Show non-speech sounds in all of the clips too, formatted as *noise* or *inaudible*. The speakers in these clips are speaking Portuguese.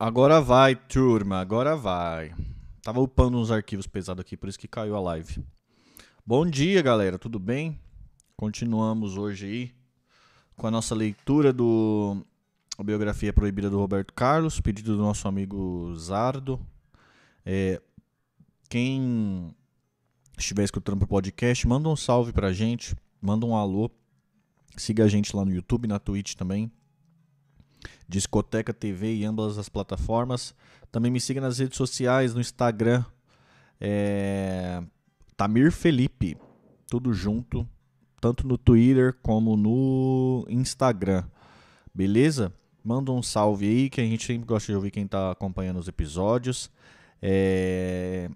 Agora vai, turma, agora vai. Tava upando uns arquivos pesados aqui, por isso que caiu a live. Bom dia, galera, tudo bem? Continuamos hoje aí com a nossa leitura do a biografia proibida do Roberto Carlos, pedido do nosso amigo Zardo. É, quem estiver escutando o podcast, manda um salve pra gente, manda um alô. Siga a gente lá no YouTube, na Twitch também. Discoteca TV e ambas as plataformas. Também me siga nas redes sociais, no Instagram. É... Tamir Felipe. Tudo junto. Tanto no Twitter como no Instagram. Beleza? Manda um salve aí, que a gente sempre gosta de ouvir quem está acompanhando os episódios. É...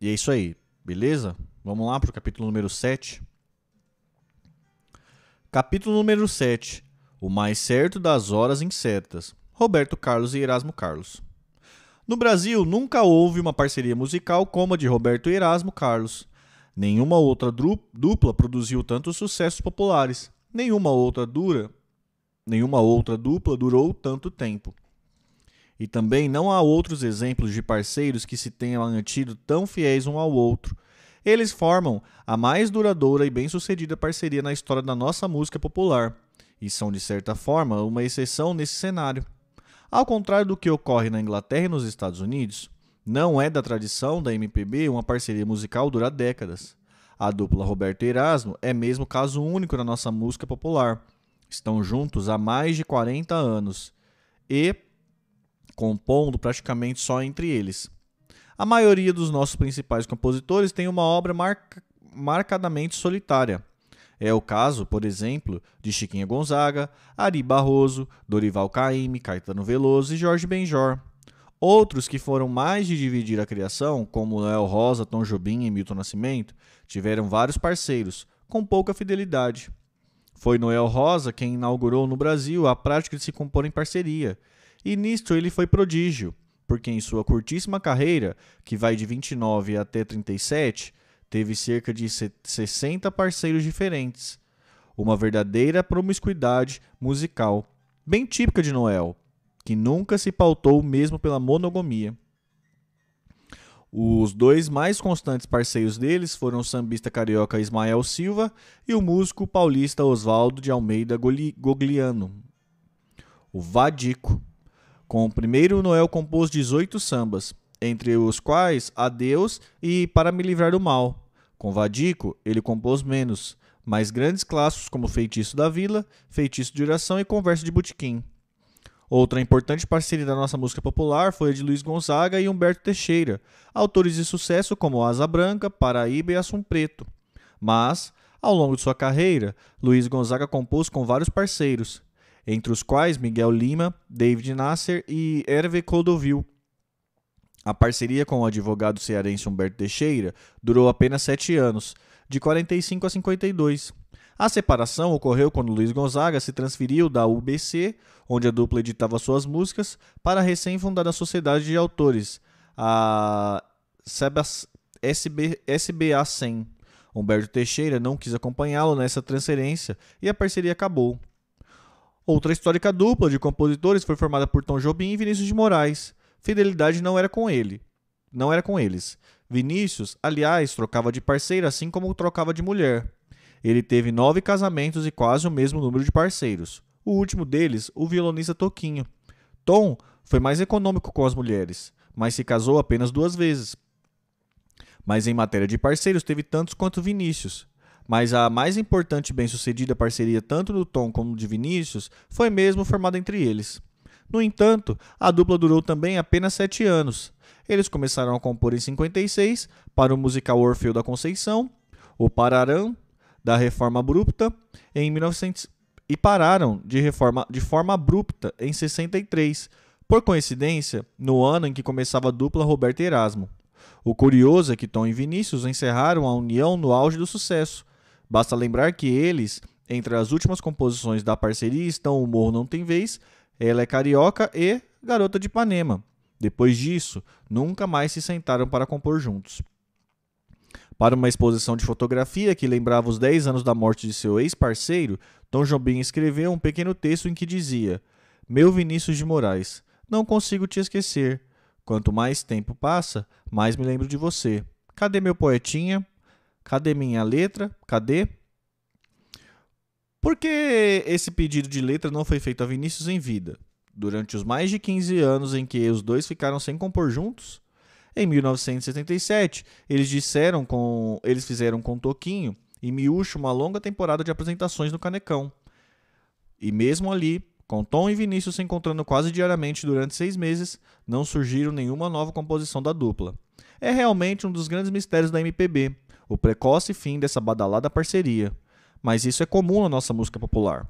E é isso aí, beleza? Vamos lá para o capítulo número 7. Capítulo número 7. O mais certo das horas incertas. Roberto Carlos e Erasmo Carlos. No Brasil, nunca houve uma parceria musical como a de Roberto e Erasmo Carlos. Nenhuma outra dupla produziu tantos sucessos populares. Nenhuma outra dura, nenhuma outra dupla durou tanto tempo. E também não há outros exemplos de parceiros que se tenham mantido tão fiéis um ao outro eles formam a mais duradoura e bem-sucedida parceria na história da nossa música popular e são, de certa forma, uma exceção nesse cenário. Ao contrário do que ocorre na Inglaterra e nos Estados Unidos, não é da tradição da MPB uma parceria musical durar décadas. A dupla Roberto e Erasmo é mesmo caso único na nossa música popular. Estão juntos há mais de 40 anos e compondo praticamente só entre eles. A maioria dos nossos principais compositores tem uma obra marca, marcadamente solitária. É o caso, por exemplo, de Chiquinha Gonzaga, Ari Barroso, Dorival Caymmi, Caetano Veloso e Jorge Benjor. Outros que foram mais de dividir a criação, como Noel Rosa, Tom Jobim e Milton Nascimento, tiveram vários parceiros, com pouca fidelidade. Foi Noel Rosa quem inaugurou no Brasil a prática de se compor em parceria, e nisto ele foi prodígio porque em sua curtíssima carreira, que vai de 29 até 37, teve cerca de 60 parceiros diferentes. Uma verdadeira promiscuidade musical, bem típica de Noel, que nunca se pautou mesmo pela monogamia. Os dois mais constantes parceiros deles foram o sambista carioca Ismael Silva e o músico paulista Oswaldo de Almeida Gogliano, o Vadico. Com o primeiro, Noel compôs 18 sambas, entre os quais Adeus e Para Me Livrar do Mal. Com Vadico, ele compôs menos, mas grandes clássicos como Feitiço da Vila, Feitiço de Oração e Conversa de Botequim. Outra importante parceria da nossa música popular foi a de Luiz Gonzaga e Humberto Teixeira, autores de sucesso como Asa Branca, Paraíba e Assum Preto. Mas, ao longo de sua carreira, Luiz Gonzaga compôs com vários parceiros, entre os quais Miguel Lima, David Nasser e Hervé Clodovil. A parceria com o advogado cearense Humberto Teixeira durou apenas sete anos, de 45 a 52. A separação ocorreu quando Luiz Gonzaga se transferiu da UBC, onde a dupla editava suas músicas, para a recém-fundada Sociedade de Autores, a SB, SBA 100. Humberto Teixeira não quis acompanhá-lo nessa transferência e a parceria acabou. Outra histórica dupla de compositores foi formada por Tom Jobim e Vinícius de Moraes. Fidelidade não era com ele. Não era com eles. Vinícius, aliás, trocava de parceiro assim como trocava de mulher. Ele teve nove casamentos e quase o mesmo número de parceiros. O último deles, o violonista Toquinho. Tom foi mais econômico com as mulheres, mas se casou apenas duas vezes. Mas em matéria de parceiros, teve tantos quanto Vinícius mas a mais importante e bem-sucedida parceria tanto do Tom como de Vinícius foi mesmo formada entre eles. No entanto, a dupla durou também apenas sete anos. Eles começaram a compor em 56 para o musical Orfeu da Conceição, o Pararão da Reforma Abrupta em 1900 e pararam de, reforma, de forma abrupta em 63, por coincidência, no ano em que começava a dupla Roberto e Erasmo. O curioso é que Tom e Vinícius encerraram a união no auge do sucesso, Basta lembrar que eles, entre as últimas composições da parceria, estão O Morro Não Tem Vez, Ela é Carioca e Garota de Ipanema. Depois disso, nunca mais se sentaram para compor juntos. Para uma exposição de fotografia que lembrava os 10 anos da morte de seu ex-parceiro, Tom Jobim escreveu um pequeno texto em que dizia: Meu Vinícius de Moraes, Não consigo te esquecer. Quanto mais tempo passa, mais me lembro de você. Cadê meu poetinha? Cadê minha letra? Cadê? Por que esse pedido de letra não foi feito a Vinícius em vida? Durante os mais de 15 anos em que os dois ficaram sem compor juntos? Em 1977, eles disseram com, eles fizeram com Toquinho e Miúcho uma longa temporada de apresentações no Canecão. E mesmo ali, com Tom e Vinícius se encontrando quase diariamente durante seis meses, não surgiram nenhuma nova composição da dupla. É realmente um dos grandes mistérios da MPB, o precoce fim dessa badalada parceria mas isso é comum na nossa música popular.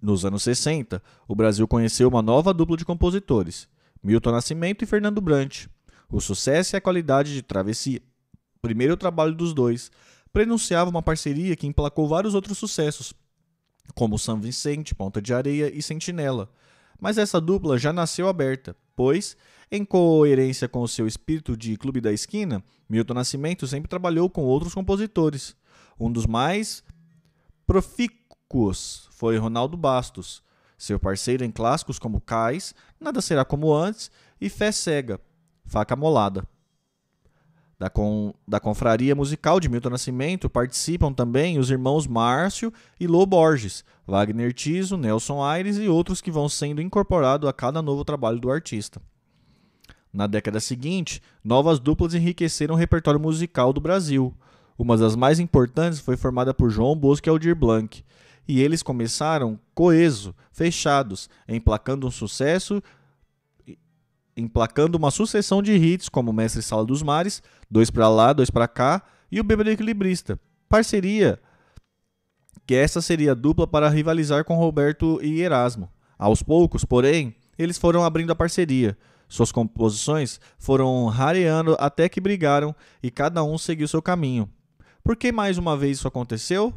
Nos anos 60, o Brasil conheceu uma nova dupla de compositores, Milton Nascimento e Fernando Brant. O sucesso e a qualidade de Travessia, primeiro trabalho dos dois, prenunciava uma parceria que emplacou vários outros sucessos, como São Vicente, Ponta de Areia e Sentinela. Mas essa dupla já nasceu aberta, pois, em coerência com o seu espírito de Clube da Esquina, Milton Nascimento sempre trabalhou com outros compositores. Um dos mais profícuos foi Ronaldo Bastos, seu parceiro em clássicos como Cais, Nada Será Como Antes e Fé Cega, Faca Molada. Da, da confraria musical de Milton Nascimento participam também os irmãos Márcio e Lô Borges, Wagner Tiso, Nelson Aires e outros que vão sendo incorporados a cada novo trabalho do artista. Na década seguinte, novas duplas enriqueceram o repertório musical do Brasil, uma das mais importantes foi formada por João Bosco e Aldir Blanc, e eles começaram coeso, fechados, emplacando um sucesso, emplacando uma sucessão de hits como Mestre Sala dos Mares, Dois para Lá, Dois para Cá e o Bêbado Equilibrista. Parceria que essa seria a dupla para rivalizar com Roberto e Erasmo. Aos poucos, porém, eles foram abrindo a parceria. Suas composições foram rareando até que brigaram e cada um seguiu seu caminho. Por que mais uma vez isso aconteceu?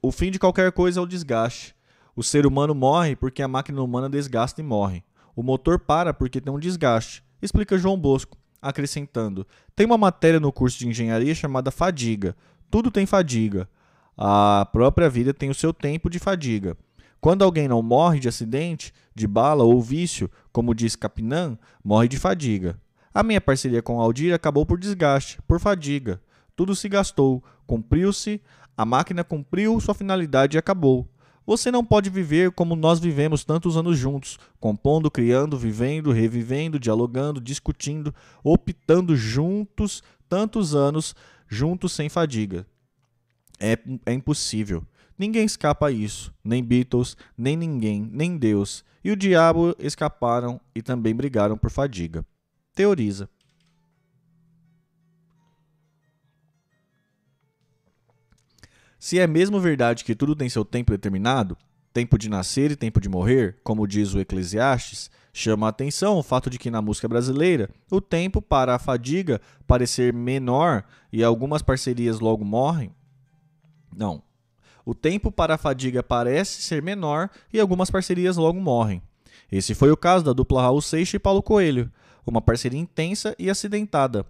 O fim de qualquer coisa é o desgaste. O ser humano morre porque a máquina humana desgasta e morre. O motor para porque tem um desgaste, explica João Bosco, acrescentando: Tem uma matéria no curso de engenharia chamada fadiga. Tudo tem fadiga. A própria vida tem o seu tempo de fadiga. Quando alguém não morre de acidente, de bala ou vício, como diz Capinan, morre de fadiga. A minha parceria com Aldir acabou por desgaste, por fadiga. Tudo se gastou, cumpriu-se, a máquina cumpriu sua finalidade e acabou. Você não pode viver como nós vivemos tantos anos juntos, compondo, criando, vivendo, revivendo, dialogando, discutindo, optando juntos tantos anos, juntos sem fadiga. É, é impossível. Ninguém escapa a isso, nem Beatles, nem ninguém, nem Deus. E o diabo escaparam e também brigaram por fadiga. Teoriza. Se é mesmo verdade que tudo tem seu tempo determinado, tempo de nascer e tempo de morrer, como diz o Eclesiastes, chama a atenção o fato de que na música brasileira o tempo para a fadiga parecer menor e algumas parcerias logo morrem. Não. O tempo para a fadiga parece ser menor e algumas parcerias logo morrem. Esse foi o caso da dupla Raul Seixas e Paulo Coelho, uma parceria intensa e acidentada.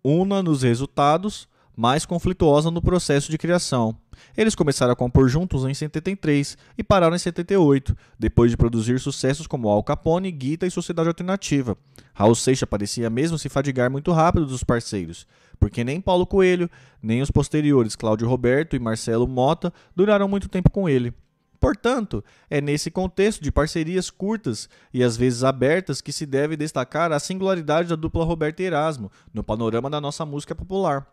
Una nos resultados, mais conflituosa no processo de criação. Eles começaram a compor juntos em 73 e pararam em 78, depois de produzir sucessos como Al Capone, Guita e Sociedade Alternativa. Raul Seixas parecia mesmo se fadigar muito rápido dos parceiros, porque nem Paulo Coelho, nem os posteriores Cláudio Roberto e Marcelo Mota duraram muito tempo com ele. Portanto, é nesse contexto de parcerias curtas e às vezes abertas que se deve destacar a singularidade da dupla Roberto e Erasmo no panorama da nossa música popular.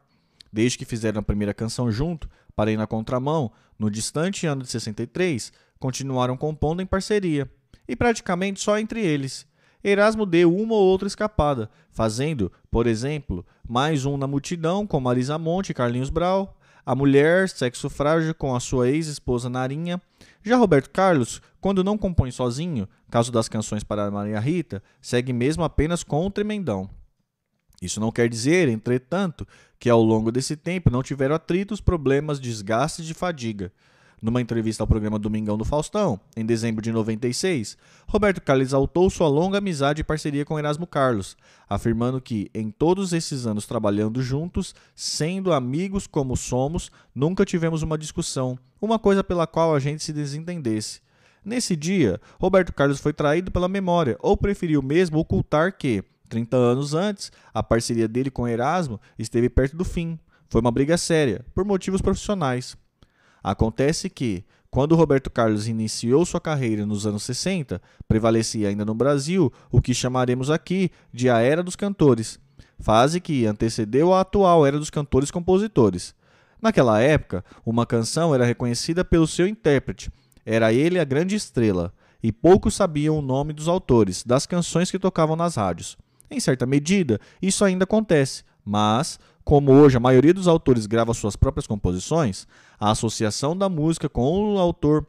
Desde que fizeram a primeira canção junto, Parei na Contramão, no distante ano de 63, continuaram compondo em parceria, e praticamente só entre eles. Erasmo deu uma ou outra escapada, fazendo, por exemplo, mais um na multidão com Marisa Monte e Carlinhos Brau, a mulher, sexo frágil com a sua ex-esposa Narinha. Já Roberto Carlos, quando não compõe sozinho, caso das canções para Maria Rita, segue mesmo apenas com o Tremendão. Isso não quer dizer, entretanto, que ao longo desse tempo não tiveram atritos, problemas, desgastes de fadiga. Numa entrevista ao programa Domingão do Faustão, em dezembro de 96, Roberto Carlos exaltou sua longa amizade e parceria com Erasmo Carlos, afirmando que, em todos esses anos trabalhando juntos, sendo amigos como somos, nunca tivemos uma discussão, uma coisa pela qual a gente se desentendesse. Nesse dia, Roberto Carlos foi traído pela memória, ou preferiu mesmo ocultar que, 30 anos antes, a parceria dele com Erasmo esteve perto do fim. Foi uma briga séria, por motivos profissionais. Acontece que, quando Roberto Carlos iniciou sua carreira nos anos 60, prevalecia ainda no Brasil o que chamaremos aqui de a Era dos Cantores, fase que antecedeu a atual Era dos Cantores-Compositores. Naquela época, uma canção era reconhecida pelo seu intérprete, era ele a grande estrela, e poucos sabiam o nome dos autores das canções que tocavam nas rádios. Em certa medida, isso ainda acontece, mas, como hoje a maioria dos autores grava suas próprias composições, a associação da música com o autor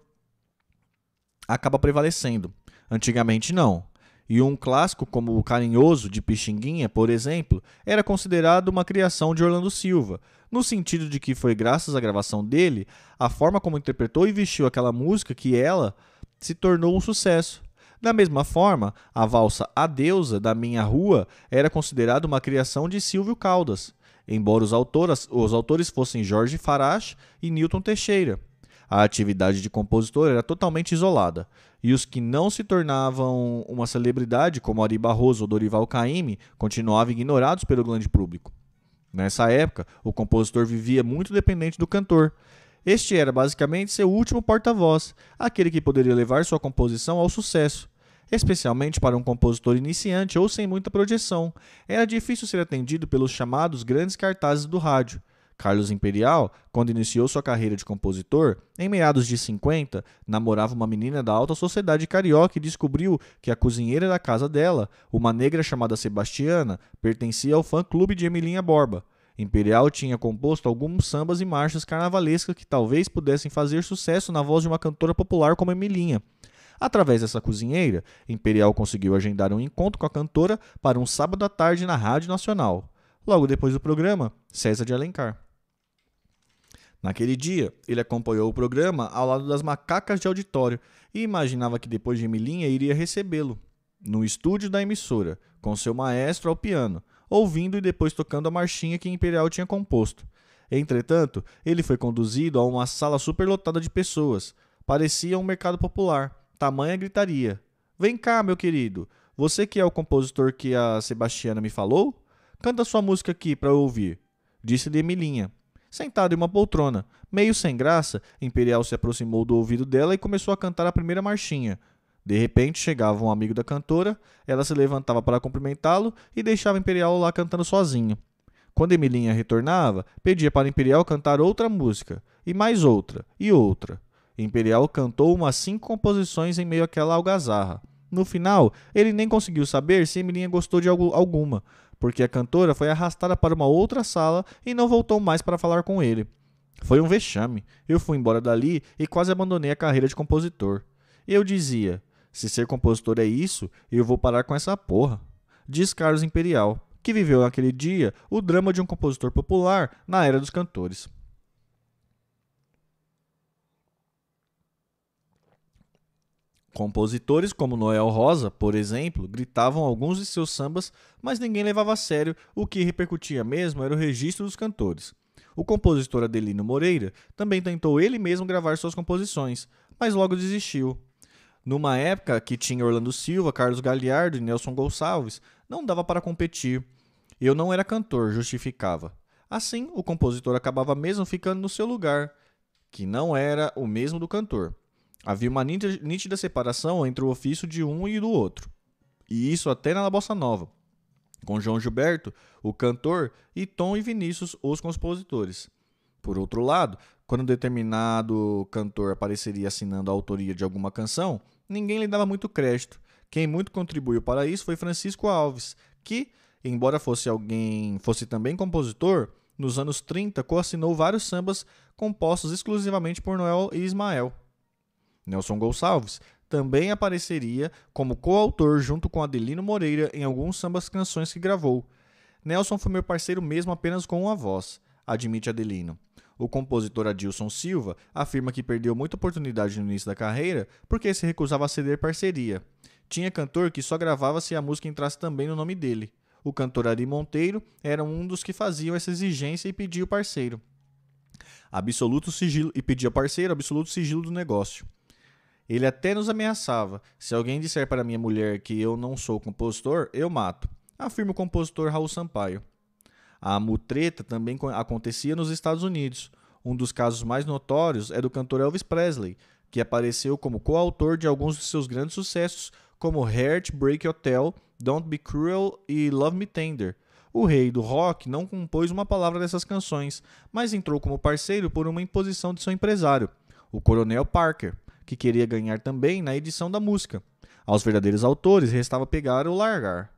acaba prevalecendo. Antigamente não. E um clássico como o Carinhoso de Pixinguinha, por exemplo, era considerado uma criação de Orlando Silva, no sentido de que foi graças à gravação dele, a forma como interpretou e vestiu aquela música que ela se tornou um sucesso. Da mesma forma, a valsa A Deusa da Minha Rua era considerada uma criação de Silvio Caldas, embora os autores, os autores fossem Jorge Farache e Newton Teixeira. A atividade de compositor era totalmente isolada, e os que não se tornavam uma celebridade, como Ari Barroso ou Dorival Caymmi, continuavam ignorados pelo grande público. Nessa época, o compositor vivia muito dependente do cantor. Este era basicamente seu último porta-voz, aquele que poderia levar sua composição ao sucesso. Especialmente para um compositor iniciante ou sem muita projeção, era difícil ser atendido pelos chamados grandes cartazes do rádio. Carlos Imperial, quando iniciou sua carreira de compositor, em meados de 50, namorava uma menina da alta sociedade carioca e descobriu que a cozinheira da casa dela, uma negra chamada Sebastiana, pertencia ao fã-clube de Emilinha Borba. Imperial tinha composto alguns sambas e marchas carnavalescas que talvez pudessem fazer sucesso na voz de uma cantora popular como Emilinha. Através dessa cozinheira, Imperial conseguiu agendar um encontro com a cantora para um sábado à tarde na Rádio Nacional. Logo depois do programa, César de Alencar. Naquele dia, ele acompanhou o programa ao lado das macacas de auditório e imaginava que depois de Emilinha iria recebê-lo no estúdio da emissora, com seu maestro ao piano, ouvindo e depois tocando a marchinha que Imperial tinha composto. Entretanto, ele foi conduzido a uma sala superlotada de pessoas. Parecia um mercado popular. Tamanha gritaria. Vem cá, meu querido. Você que é o compositor que a Sebastiana me falou? Canta sua música aqui para eu ouvir. Disse-lhe Emilinha. Sentado em uma poltrona, meio sem graça, Imperial se aproximou do ouvido dela e começou a cantar a primeira marchinha. De repente chegava um amigo da cantora, ela se levantava para cumprimentá-lo e deixava Imperial lá cantando sozinho. Quando Emilinha retornava, pedia para Imperial cantar outra música, e mais outra, e outra. Imperial cantou umas cinco composições em meio àquela algazarra. No final, ele nem conseguiu saber se Emilinha gostou de alguma, porque a cantora foi arrastada para uma outra sala e não voltou mais para falar com ele. Foi um vexame. Eu fui embora dali e quase abandonei a carreira de compositor. Eu dizia: se ser compositor é isso, eu vou parar com essa porra. Diz Carlos Imperial, que viveu naquele dia o drama de um compositor popular na era dos cantores. Compositores como Noel Rosa, por exemplo, gritavam alguns de seus sambas, mas ninguém levava a sério, o que repercutia mesmo era o registro dos cantores. O compositor Adelino Moreira também tentou ele mesmo gravar suas composições, mas logo desistiu. Numa época que tinha Orlando Silva, Carlos Galiardo e Nelson Gonçalves, não dava para competir. Eu não era cantor, justificava. Assim, o compositor acabava mesmo ficando no seu lugar, que não era o mesmo do cantor. Havia uma nítida separação entre o ofício de um e do outro. E isso até na bossa nova, com João Gilberto, o cantor, e Tom e Vinícius, os compositores. Por outro lado, quando determinado cantor apareceria assinando a autoria de alguma canção, ninguém lhe dava muito crédito. Quem muito contribuiu para isso foi Francisco Alves, que, embora fosse alguém, fosse também compositor, nos anos 30 coassinou vários sambas compostos exclusivamente por Noel e Ismael. Nelson Gonçalves também apareceria como coautor junto com Adelino Moreira em alguns sambas canções que gravou. Nelson foi meu parceiro mesmo apenas com uma voz, admite Adelino. O compositor Adilson Silva afirma que perdeu muita oportunidade no início da carreira porque se recusava a ceder parceria. Tinha cantor que só gravava se a música entrasse também no nome dele. O cantor Ari Monteiro era um dos que faziam essa exigência e pedia o parceiro. Absoluto sigilo e pedia parceiro absoluto sigilo do negócio. Ele até nos ameaçava. Se alguém disser para minha mulher que eu não sou compositor, eu mato. Afirma o compositor Raul Sampaio. A mutreta também acontecia nos Estados Unidos. Um dos casos mais notórios é do cantor Elvis Presley, que apareceu como coautor de alguns de seus grandes sucessos, como Heartbreak Hotel, Don't Be Cruel e Love Me Tender. O rei do rock não compôs uma palavra dessas canções, mas entrou como parceiro por uma imposição de seu empresário, o Coronel Parker, que queria ganhar também na edição da música. Aos verdadeiros autores restava pegar ou largar.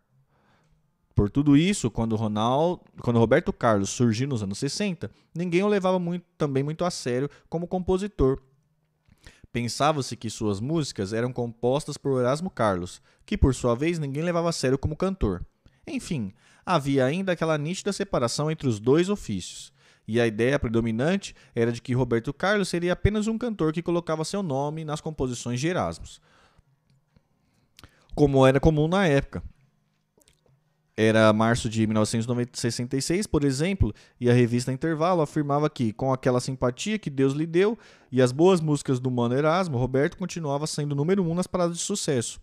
Por tudo isso, quando, Ronaldo, quando Roberto Carlos surgiu nos anos 60, ninguém o levava muito, também muito a sério como compositor. Pensava-se que suas músicas eram compostas por Erasmo Carlos, que por sua vez ninguém levava a sério como cantor. Enfim, havia ainda aquela nítida separação entre os dois ofícios. E a ideia predominante era de que Roberto Carlos seria apenas um cantor que colocava seu nome nas composições de Erasmus, como era comum na época. Era março de 1966, por exemplo, e a revista Intervalo afirmava que, com aquela simpatia que Deus lhe deu e as boas músicas do Mano Erasmo, Roberto continuava sendo número um nas paradas de sucesso.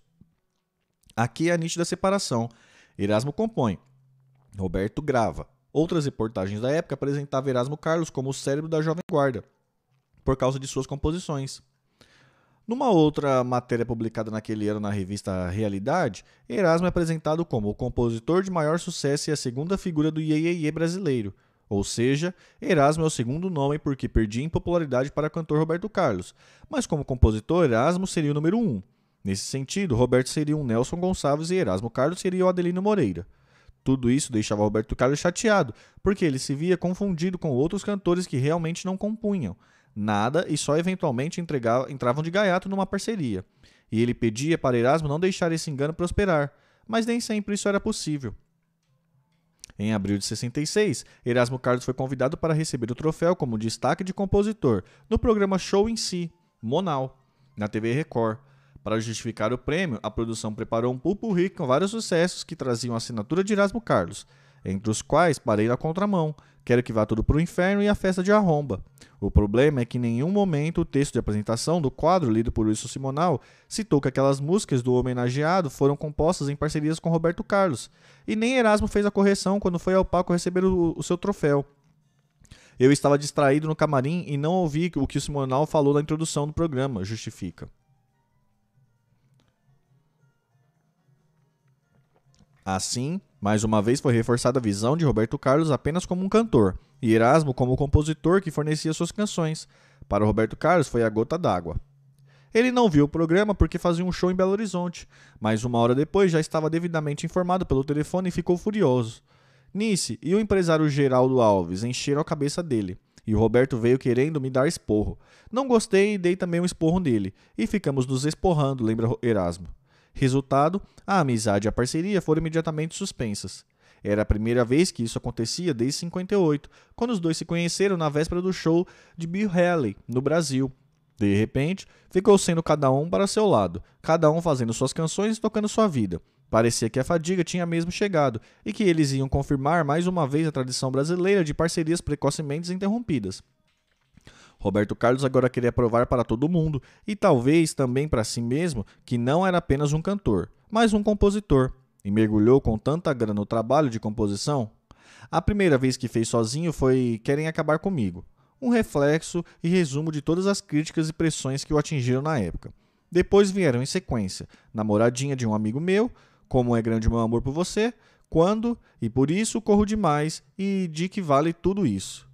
Aqui é a nítida separação. Erasmo compõe, Roberto grava. Outras reportagens da época apresentavam Erasmo Carlos como o cérebro da Jovem Guarda, por causa de suas composições. Numa outra matéria publicada naquele ano na revista Realidade, Erasmo é apresentado como o compositor de maior sucesso e a segunda figura do Iê brasileiro. Ou seja, Erasmo é o segundo nome porque perdia em popularidade para o cantor Roberto Carlos, mas como compositor, Erasmo seria o número um. Nesse sentido, Roberto seria um Nelson Gonçalves e Erasmo Carlos seria o Adelino Moreira. Tudo isso deixava Roberto Carlos chateado, porque ele se via confundido com outros cantores que realmente não compunham nada e só eventualmente entravam de gaiato numa parceria. E ele pedia para Erasmo não deixar esse engano prosperar, mas nem sempre isso era possível. Em abril de 66, Erasmo Carlos foi convidado para receber o troféu como destaque de compositor no programa Show em Si, Monal, na TV Record. Para justificar o prêmio, a produção preparou um pulpurri com vários sucessos que traziam a assinatura de Erasmo Carlos, entre os quais Parei na Contramão, Quero que vá tudo para o inferno e a festa de arromba. O problema é que em nenhum momento o texto de apresentação do quadro lido por Wilson Simonal citou que aquelas músicas do homenageado foram compostas em parcerias com Roberto Carlos, e nem Erasmo fez a correção quando foi ao palco receber o, o seu troféu. Eu estava distraído no camarim e não ouvi o que o Simonal falou na introdução do programa, justifica. Assim, mais uma vez foi reforçada a visão de Roberto Carlos apenas como um cantor, e Erasmo como o compositor que fornecia suas canções. Para Roberto Carlos foi a gota d'água. Ele não viu o programa porque fazia um show em Belo Horizonte, mas uma hora depois já estava devidamente informado pelo telefone e ficou furioso. Nice e o empresário Geraldo Alves encheram a cabeça dele, e o Roberto veio querendo me dar esporro. Não gostei e dei também um esporro nele, e ficamos nos esporrando, lembra Erasmo. Resultado: a amizade e a parceria foram imediatamente suspensas. Era a primeira vez que isso acontecia desde 58, quando os dois se conheceram na véspera do show de Bill Haley, no Brasil. De repente, ficou sendo cada um para seu lado, cada um fazendo suas canções e tocando sua vida. Parecia que a fadiga tinha mesmo chegado e que eles iam confirmar mais uma vez a tradição brasileira de parcerias precocemente interrompidas. Roberto Carlos agora queria provar para todo mundo, e talvez também para si mesmo, que não era apenas um cantor, mas um compositor, e mergulhou com tanta grana no trabalho de composição. A primeira vez que fez sozinho foi Querem Acabar Comigo, um reflexo e resumo de todas as críticas e pressões que o atingiram na época. Depois vieram em sequência Namoradinha de um Amigo Meu, Como é Grande Meu Amor por Você, Quando e Por Isso Corro Demais e De Que Vale Tudo Isso.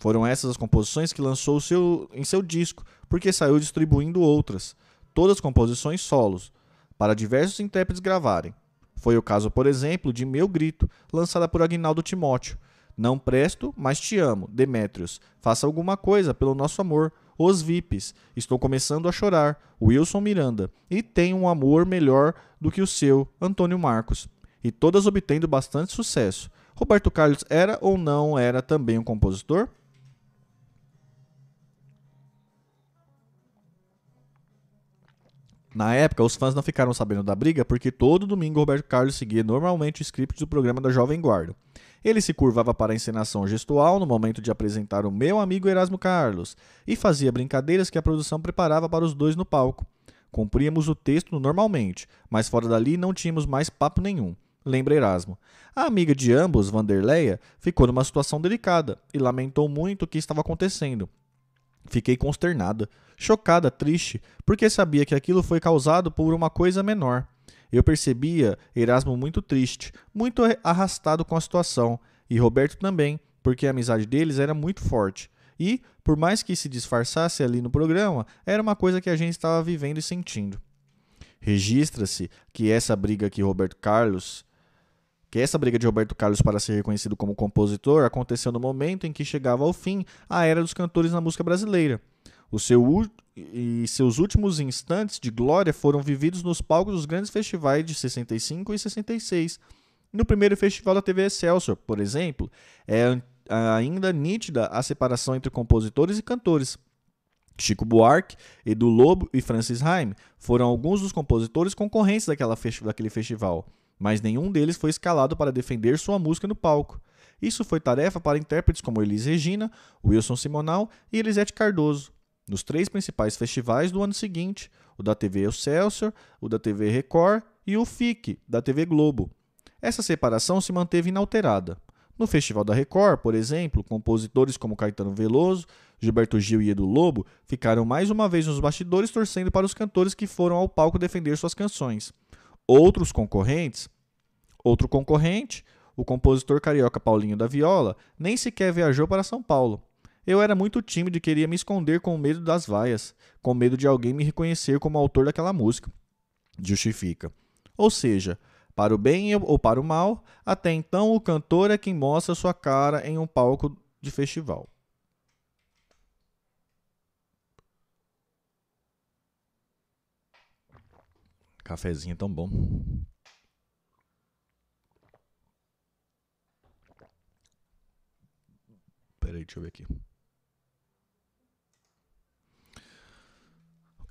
Foram essas as composições que lançou seu, em seu disco, porque saiu distribuindo outras, todas composições solos, para diversos intérpretes gravarem. Foi o caso, por exemplo, de Meu Grito, lançada por Agnaldo Timóteo. Não presto, mas te amo, Demétrios. Faça alguma coisa pelo nosso amor. Os VIPs. Estou começando a chorar. Wilson Miranda. E tem um amor melhor do que o seu, Antônio Marcos. E todas obtendo bastante sucesso. Roberto Carlos era ou não era também um compositor? Na época, os fãs não ficaram sabendo da briga porque todo domingo Roberto Carlos seguia normalmente o script do programa da Jovem Guarda. Ele se curvava para a encenação gestual no momento de apresentar o meu amigo Erasmo Carlos e fazia brincadeiras que a produção preparava para os dois no palco. Cumpríamos o texto normalmente, mas fora dali não tínhamos mais papo nenhum. Lembra Erasmo. A amiga de ambos, Vanderleia, ficou numa situação delicada e lamentou muito o que estava acontecendo. Fiquei consternada, chocada, triste, porque sabia que aquilo foi causado por uma coisa menor. Eu percebia Erasmo muito triste, muito arrastado com a situação, e Roberto também, porque a amizade deles era muito forte. E, por mais que se disfarçasse ali no programa, era uma coisa que a gente estava vivendo e sentindo. Registra-se que essa briga que Roberto Carlos que essa briga de Roberto Carlos para ser reconhecido como compositor aconteceu no momento em que chegava ao fim a era dos cantores na música brasileira. O seu e seus últimos instantes de glória foram vividos nos palcos dos grandes festivais de 65 e 66. No primeiro festival da TV Excelsior, por exemplo, é ainda nítida a separação entre compositores e cantores. Chico Buarque, Edu Lobo e Francis Haim foram alguns dos compositores concorrentes daquela daquele festival, mas nenhum deles foi escalado para defender sua música no palco. Isso foi tarefa para intérpretes como Elis Regina, Wilson Simonal e Elisete Cardoso nos três principais festivais do ano seguinte, o da TV Excelsior, o da TV Record e o FIC, da TV Globo. Essa separação se manteve inalterada. No Festival da Record, por exemplo, compositores como Caetano Veloso, Gilberto Gil e Edu Lobo ficaram mais uma vez nos bastidores torcendo para os cantores que foram ao palco defender suas canções. Outros concorrentes, outro concorrente, o compositor carioca Paulinho da Viola, nem sequer viajou para São Paulo. Eu era muito tímido e queria me esconder com medo das vaias, com medo de alguém me reconhecer como autor daquela música. Justifica. Ou seja, para o bem ou para o mal, até então o cantor é quem mostra sua cara em um palco de festival. Cafezinho tão bom. Peraí, deixa eu ver aqui.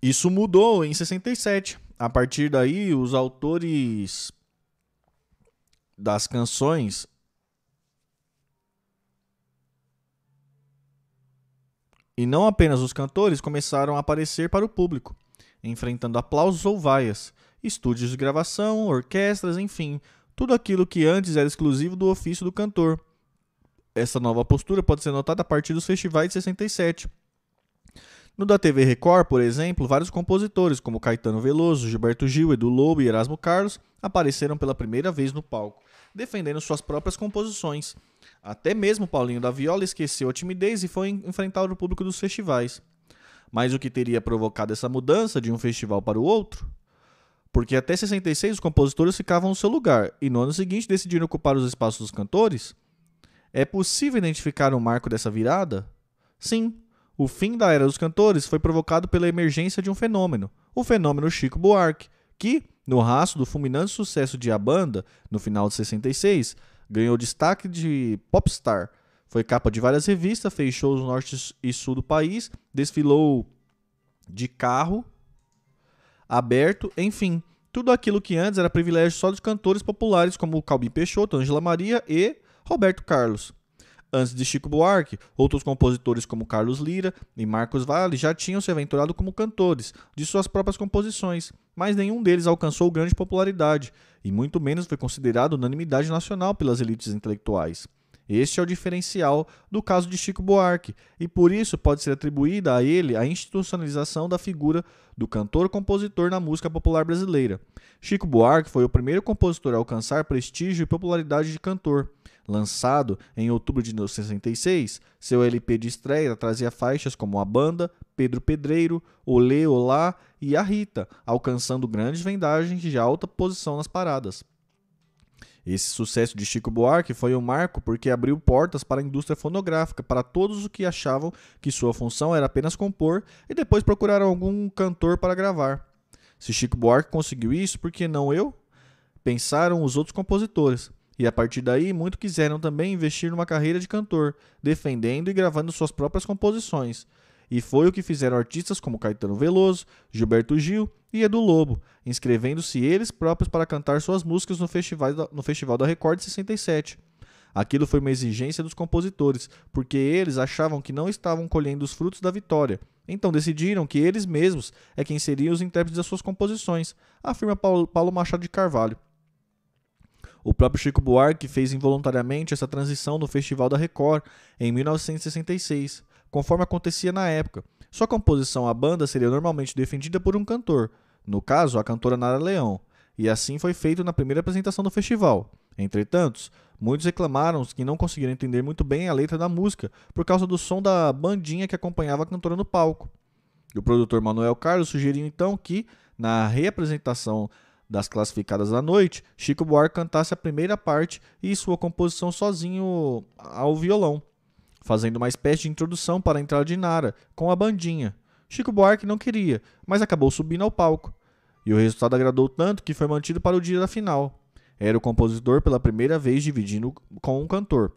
Isso mudou em 67. A partir daí, os autores das canções e não apenas os cantores começaram a aparecer para o público, enfrentando aplausos ou vaias, estúdios de gravação, orquestras, enfim, tudo aquilo que antes era exclusivo do ofício do cantor. Essa nova postura pode ser notada a partir dos festivais de 67. No da TV Record, por exemplo, vários compositores, como Caetano Veloso, Gilberto Gil, Edu Lobo e Erasmo Carlos, apareceram pela primeira vez no palco, defendendo suas próprias composições. Até mesmo Paulinho da Viola esqueceu a timidez e foi enfrentar o público dos festivais. Mas o que teria provocado essa mudança de um festival para o outro? Porque até 66 os compositores ficavam no seu lugar e no ano seguinte decidiram ocupar os espaços dos cantores? É possível identificar um marco dessa virada? Sim, o fim da era dos cantores foi provocado pela emergência de um fenômeno, o fenômeno Chico Buarque, que, no rastro do fulminante sucesso de A Banda, no final de 66, ganhou destaque de popstar. Foi capa de várias revistas, fez shows no norte e sul do país, desfilou de carro aberto, enfim, tudo aquilo que antes era privilégio só dos cantores populares como Calbi Peixoto, Angela Maria e Roberto Carlos. Antes de Chico Buarque, outros compositores como Carlos Lira e Marcos Valle já tinham se aventurado como cantores de suas próprias composições, mas nenhum deles alcançou grande popularidade e muito menos foi considerado unanimidade nacional pelas elites intelectuais. Este é o diferencial do caso de Chico Buarque, e por isso pode ser atribuída a ele a institucionalização da figura do cantor-compositor na música popular brasileira. Chico Buarque foi o primeiro compositor a alcançar prestígio e popularidade de cantor. Lançado em outubro de 1966, seu LP de estreia trazia faixas como A Banda, Pedro Pedreiro, Olê Olá e A Rita, alcançando grandes vendagens de alta posição nas paradas. Esse sucesso de Chico Buarque foi um marco porque abriu portas para a indústria fonográfica, para todos os que achavam que sua função era apenas compor e depois procuraram algum cantor para gravar. Se Chico Buarque conseguiu isso, por que não eu? Pensaram os outros compositores. E a partir daí, muitos quiseram também investir numa carreira de cantor, defendendo e gravando suas próprias composições. E foi o que fizeram artistas como Caetano Veloso, Gilberto Gil e Edu Lobo, inscrevendo-se eles próprios para cantar suas músicas no Festival da, no Festival da Record de 67. Aquilo foi uma exigência dos compositores, porque eles achavam que não estavam colhendo os frutos da vitória, Então decidiram que eles mesmos é quem seriam os intérpretes das suas composições, afirma Paulo Machado de Carvalho. O próprio Chico Buarque fez involuntariamente essa transição no Festival da Record em 1966, conforme acontecia na época. Sua composição à banda seria normalmente defendida por um cantor, no caso, a cantora Nara Leão, e assim foi feito na primeira apresentação do festival. Entretanto, muitos reclamaram que não conseguiram entender muito bem a letra da música por causa do som da bandinha que acompanhava a cantora no palco. O produtor Manuel Carlos sugeriu então que, na reapresentação das classificadas da noite, Chico Buarque cantasse a primeira parte e sua composição sozinho ao violão, fazendo uma espécie de introdução para a entrada de Nara, com a bandinha. Chico Buarque não queria, mas acabou subindo ao palco. E o resultado agradou tanto que foi mantido para o dia da final. Era o compositor pela primeira vez dividindo com um cantor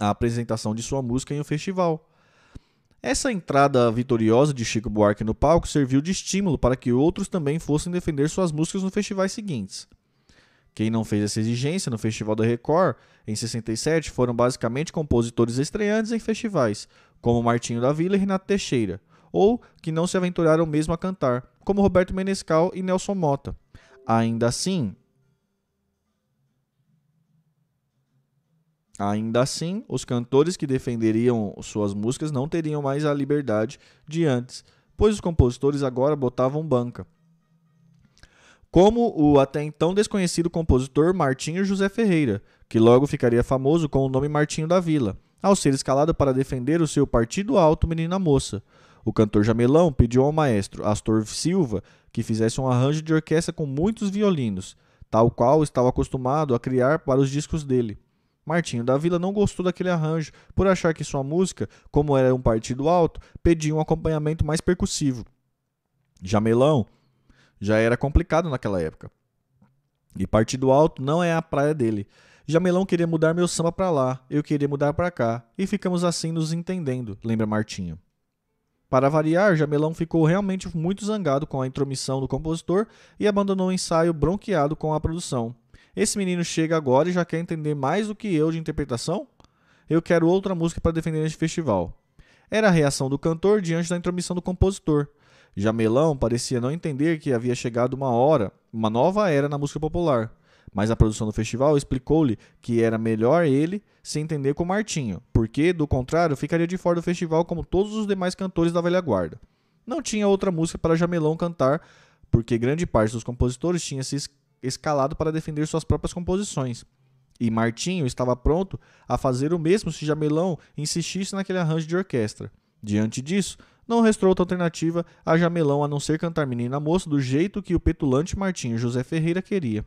a apresentação de sua música em um festival. Essa entrada vitoriosa de Chico Buarque no palco serviu de estímulo para que outros também fossem defender suas músicas nos festivais seguintes. Quem não fez essa exigência no Festival da Record, em 67, foram basicamente compositores estreantes em festivais, como Martinho da Vila e Renato Teixeira, ou que não se aventuraram mesmo a cantar, como Roberto Menescal e Nelson Mota. Ainda assim, Ainda assim, os cantores que defenderiam suas músicas não teriam mais a liberdade de antes, pois os compositores agora botavam banca. Como o até então desconhecido compositor Martinho José Ferreira, que logo ficaria famoso com o nome Martinho da Vila, ao ser escalado para defender o seu partido alto Menina Moça. O cantor Jamelão pediu ao maestro Astor Silva que fizesse um arranjo de orquestra com muitos violinos, tal qual estava acostumado a criar para os discos dele. Martinho da Vila não gostou daquele arranjo, por achar que sua música, como era um partido alto, pedia um acompanhamento mais percussivo. Jamelão já era complicado naquela época. E partido alto não é a praia dele. Jamelão queria mudar meu samba para lá, eu queria mudar para cá, e ficamos assim nos entendendo, lembra Martinho. Para variar, Jamelão ficou realmente muito zangado com a intromissão do compositor e abandonou o ensaio bronqueado com a produção. Esse menino chega agora e já quer entender mais do que eu de interpretação? Eu quero outra música para defender neste festival. Era a reação do cantor diante da intromissão do compositor. Jamelão parecia não entender que havia chegado uma hora, uma nova era na música popular. Mas a produção do festival explicou-lhe que era melhor ele se entender com Martinho, porque, do contrário, ficaria de fora do festival como todos os demais cantores da velha guarda. Não tinha outra música para Jamelão cantar, porque grande parte dos compositores tinha se escalado para defender suas próprias composições. E Martinho estava pronto a fazer o mesmo se Jamelão insistisse naquele arranjo de orquestra. Diante disso, não restou outra alternativa a Jamelão a não ser cantar Menina Moça do jeito que o petulante Martinho José Ferreira queria.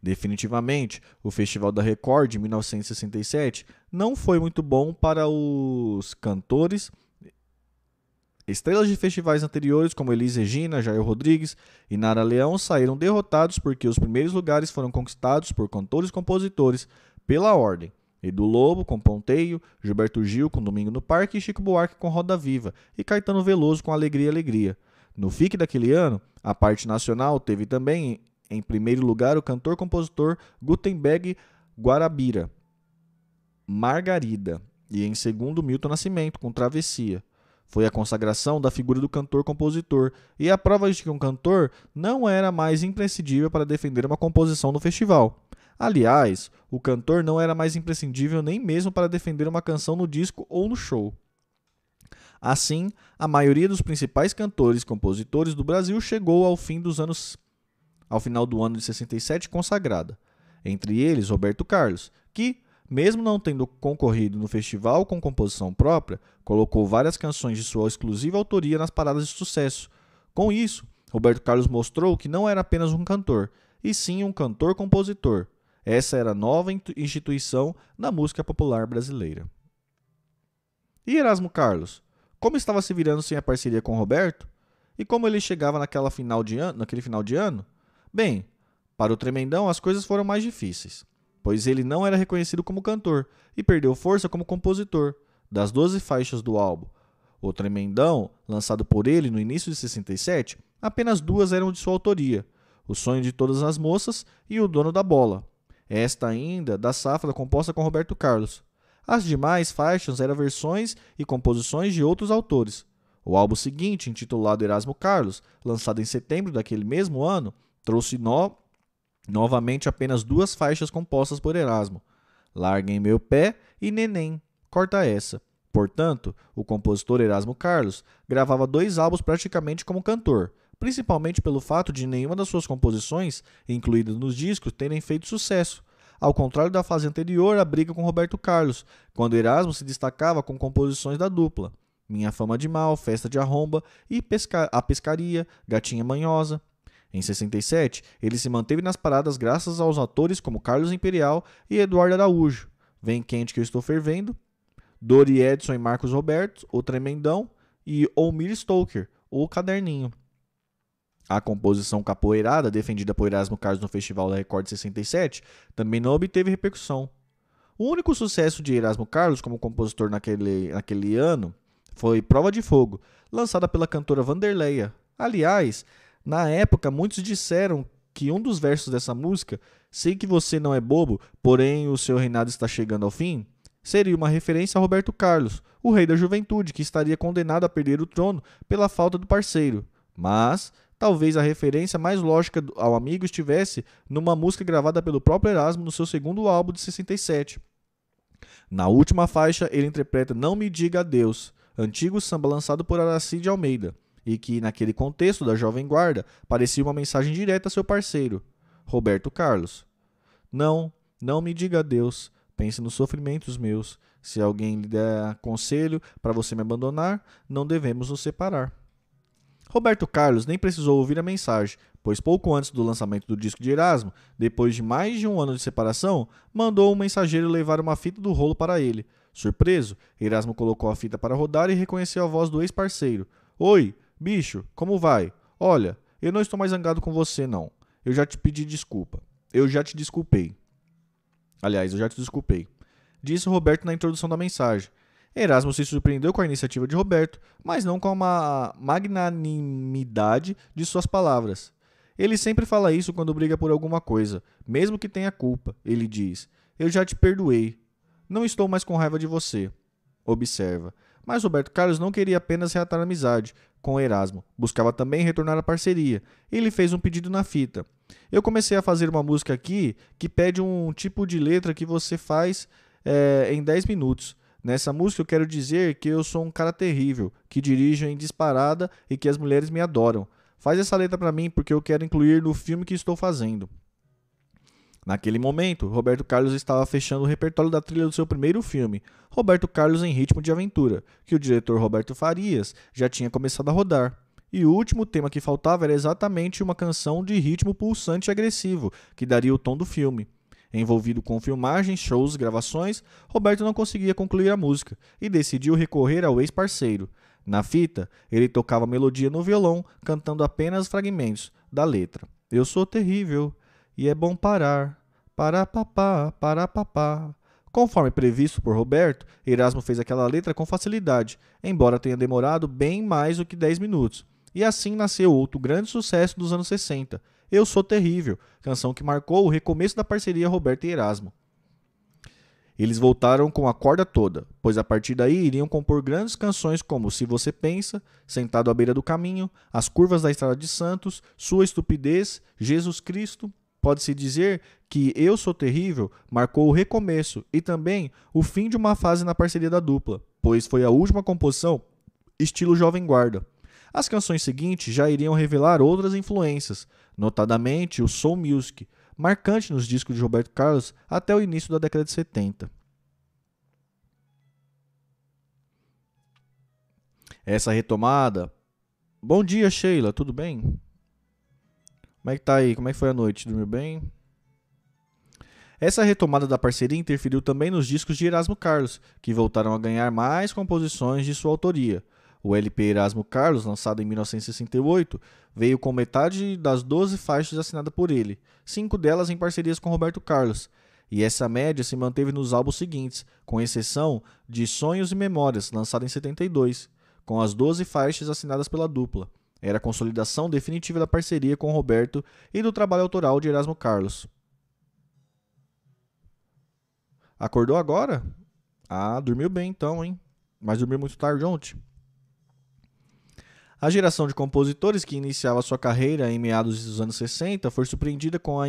Definitivamente, o Festival da Record de 1967 não foi muito bom para os cantores Estrelas de festivais anteriores, como Elis Regina, Jair Rodrigues e Nara Leão, saíram derrotados porque os primeiros lugares foram conquistados por cantores e compositores pela ordem. Edu Lobo com Ponteio, Gilberto Gil com Domingo no Parque e Chico Buarque com Roda Viva e Caetano Veloso com Alegria Alegria. No FIC daquele ano, a parte nacional teve também em primeiro lugar o cantor-compositor Gutenberg Guarabira, Margarida, e em segundo Milton Nascimento com Travessia. Foi a consagração da figura do cantor-compositor e a prova de que um cantor não era mais imprescindível para defender uma composição no festival. Aliás, o cantor não era mais imprescindível nem mesmo para defender uma canção no disco ou no show. Assim, a maioria dos principais cantores e compositores do Brasil chegou ao fim dos anos ao final do ano de 67 consagrada. Entre eles, Roberto Carlos, que, mesmo não tendo concorrido no festival com composição própria, colocou várias canções de sua exclusiva autoria nas paradas de sucesso. Com isso, Roberto Carlos mostrou que não era apenas um cantor, e sim um cantor-compositor. Essa era a nova instituição da música popular brasileira. E Erasmo Carlos? Como estava se virando sem a parceria com Roberto? E como ele chegava naquela final de ano, naquele final de ano? Bem, para o Tremendão as coisas foram mais difíceis pois ele não era reconhecido como cantor e perdeu força como compositor. Das 12 faixas do álbum O Tremendão, lançado por ele no início de 67, apenas duas eram de sua autoria: O Sonho de Todas as Moças e O Dono da Bola. Esta ainda da safra composta com Roberto Carlos. As demais faixas eram versões e composições de outros autores. O álbum seguinte, intitulado Erasmo Carlos, lançado em setembro daquele mesmo ano, trouxe no... novamente apenas duas faixas compostas por Erasmo: Larguem Meu Pé e Neném, Corta Essa. Portanto, o compositor Erasmo Carlos gravava dois álbuns praticamente como cantor, principalmente pelo fato de nenhuma das suas composições, incluídas nos discos, terem feito sucesso. Ao contrário da fase anterior, a briga com Roberto Carlos, quando Erasmo se destacava com composições da dupla. Minha Fama de Mal, Festa de Arromba e pesca A Pescaria, Gatinha Manhosa. Em 67, ele se manteve nas paradas graças aos atores como Carlos Imperial e Eduardo Araújo. Vem Quente Que Eu Estou Fervendo, Dori Edson e Marcos Roberto, O Tremendão e Olmir Stoker, O Caderninho. A composição capoeirada, defendida por Erasmo Carlos no Festival da Record 67, também não obteve repercussão. O único sucesso de Erasmo Carlos como compositor naquele, naquele ano foi Prova de Fogo, lançada pela cantora Vanderleia. Aliás, na época, muitos disseram que um dos versos dessa música, Sei que você não é bobo, porém o seu reinado está chegando ao fim, seria uma referência a Roberto Carlos, o rei da juventude, que estaria condenado a perder o trono pela falta do parceiro. Mas talvez a referência mais lógica ao amigo estivesse numa música gravada pelo próprio Erasmo no seu segundo álbum de 67. Na última faixa, ele interpreta Não Me Diga Adeus, antigo samba lançado por Aracide Almeida, e que, naquele contexto da Jovem Guarda, parecia uma mensagem direta a seu parceiro, Roberto Carlos. Não, não me diga adeus, pense nos sofrimentos meus. Se alguém lhe der conselho para você me abandonar, não devemos nos separar. Roberto Carlos nem precisou ouvir a mensagem, pois pouco antes do lançamento do disco de Erasmo, depois de mais de um ano de separação, mandou um mensageiro levar uma fita do rolo para ele. Surpreso, Erasmo colocou a fita para rodar e reconheceu a voz do ex-parceiro. Oi, bicho, como vai? Olha, eu não estou mais zangado com você, não. Eu já te pedi desculpa. Eu já te desculpei. Aliás, eu já te desculpei. Disse Roberto na introdução da mensagem. Erasmo se surpreendeu com a iniciativa de Roberto, mas não com a magnanimidade de suas palavras. Ele sempre fala isso quando briga por alguma coisa, mesmo que tenha culpa. Ele diz: Eu já te perdoei. Não estou mais com raiva de você. Observa. Mas Roberto Carlos não queria apenas reatar a amizade com Erasmo, buscava também retornar a parceria. Ele fez um pedido na fita. Eu comecei a fazer uma música aqui que pede um tipo de letra que você faz é, em 10 minutos. Nessa música eu quero dizer que eu sou um cara terrível, que dirijo em disparada e que as mulheres me adoram. Faz essa letra para mim porque eu quero incluir no filme que estou fazendo. Naquele momento, Roberto Carlos estava fechando o repertório da trilha do seu primeiro filme, Roberto Carlos em Ritmo de Aventura, que o diretor Roberto Farias já tinha começado a rodar. E o último tema que faltava era exatamente uma canção de ritmo pulsante e agressivo, que daria o tom do filme. Envolvido com filmagens, shows, gravações, Roberto não conseguia concluir a música e decidiu recorrer ao ex-parceiro. Na fita, ele tocava melodia no violão, cantando apenas fragmentos da letra. Eu sou terrível e é bom parar. Para papá, para papá. Conforme previsto por Roberto, Erasmo fez aquela letra com facilidade, embora tenha demorado bem mais do que 10 minutos. E assim nasceu outro grande sucesso dos anos 60, eu Sou Terrível, canção que marcou o recomeço da parceria Roberto e Erasmo. Eles voltaram com a corda toda, pois a partir daí iriam compor grandes canções como Se Você Pensa, Sentado à Beira do Caminho, As Curvas da Estrada de Santos, Sua Estupidez, Jesus Cristo. Pode-se dizer que Eu Sou Terrível marcou o recomeço e também o fim de uma fase na parceria da dupla, pois foi a última composição estilo Jovem Guarda. As canções seguintes já iriam revelar outras influências, notadamente o soul music, marcante nos discos de Roberto Carlos até o início da década de 70. Essa retomada. Bom dia, Sheila, tudo bem? Como é que tá aí? Como é que foi a noite? Dormiu bem? Essa retomada da parceria interferiu também nos discos de Erasmo Carlos, que voltaram a ganhar mais composições de sua autoria. O LP Erasmo Carlos, lançado em 1968, veio com metade das 12 faixas assinadas por ele, cinco delas em parcerias com Roberto Carlos. E essa média se manteve nos álbuns seguintes, com exceção de Sonhos e Memórias, lançado em 72, com as 12 faixas assinadas pela dupla. Era a consolidação definitiva da parceria com Roberto e do trabalho autoral de Erasmo Carlos. Acordou agora? Ah, dormiu bem então, hein? Mas dormiu muito tarde ontem? A geração de compositores que iniciava sua carreira em meados dos anos 60 foi surpreendida com a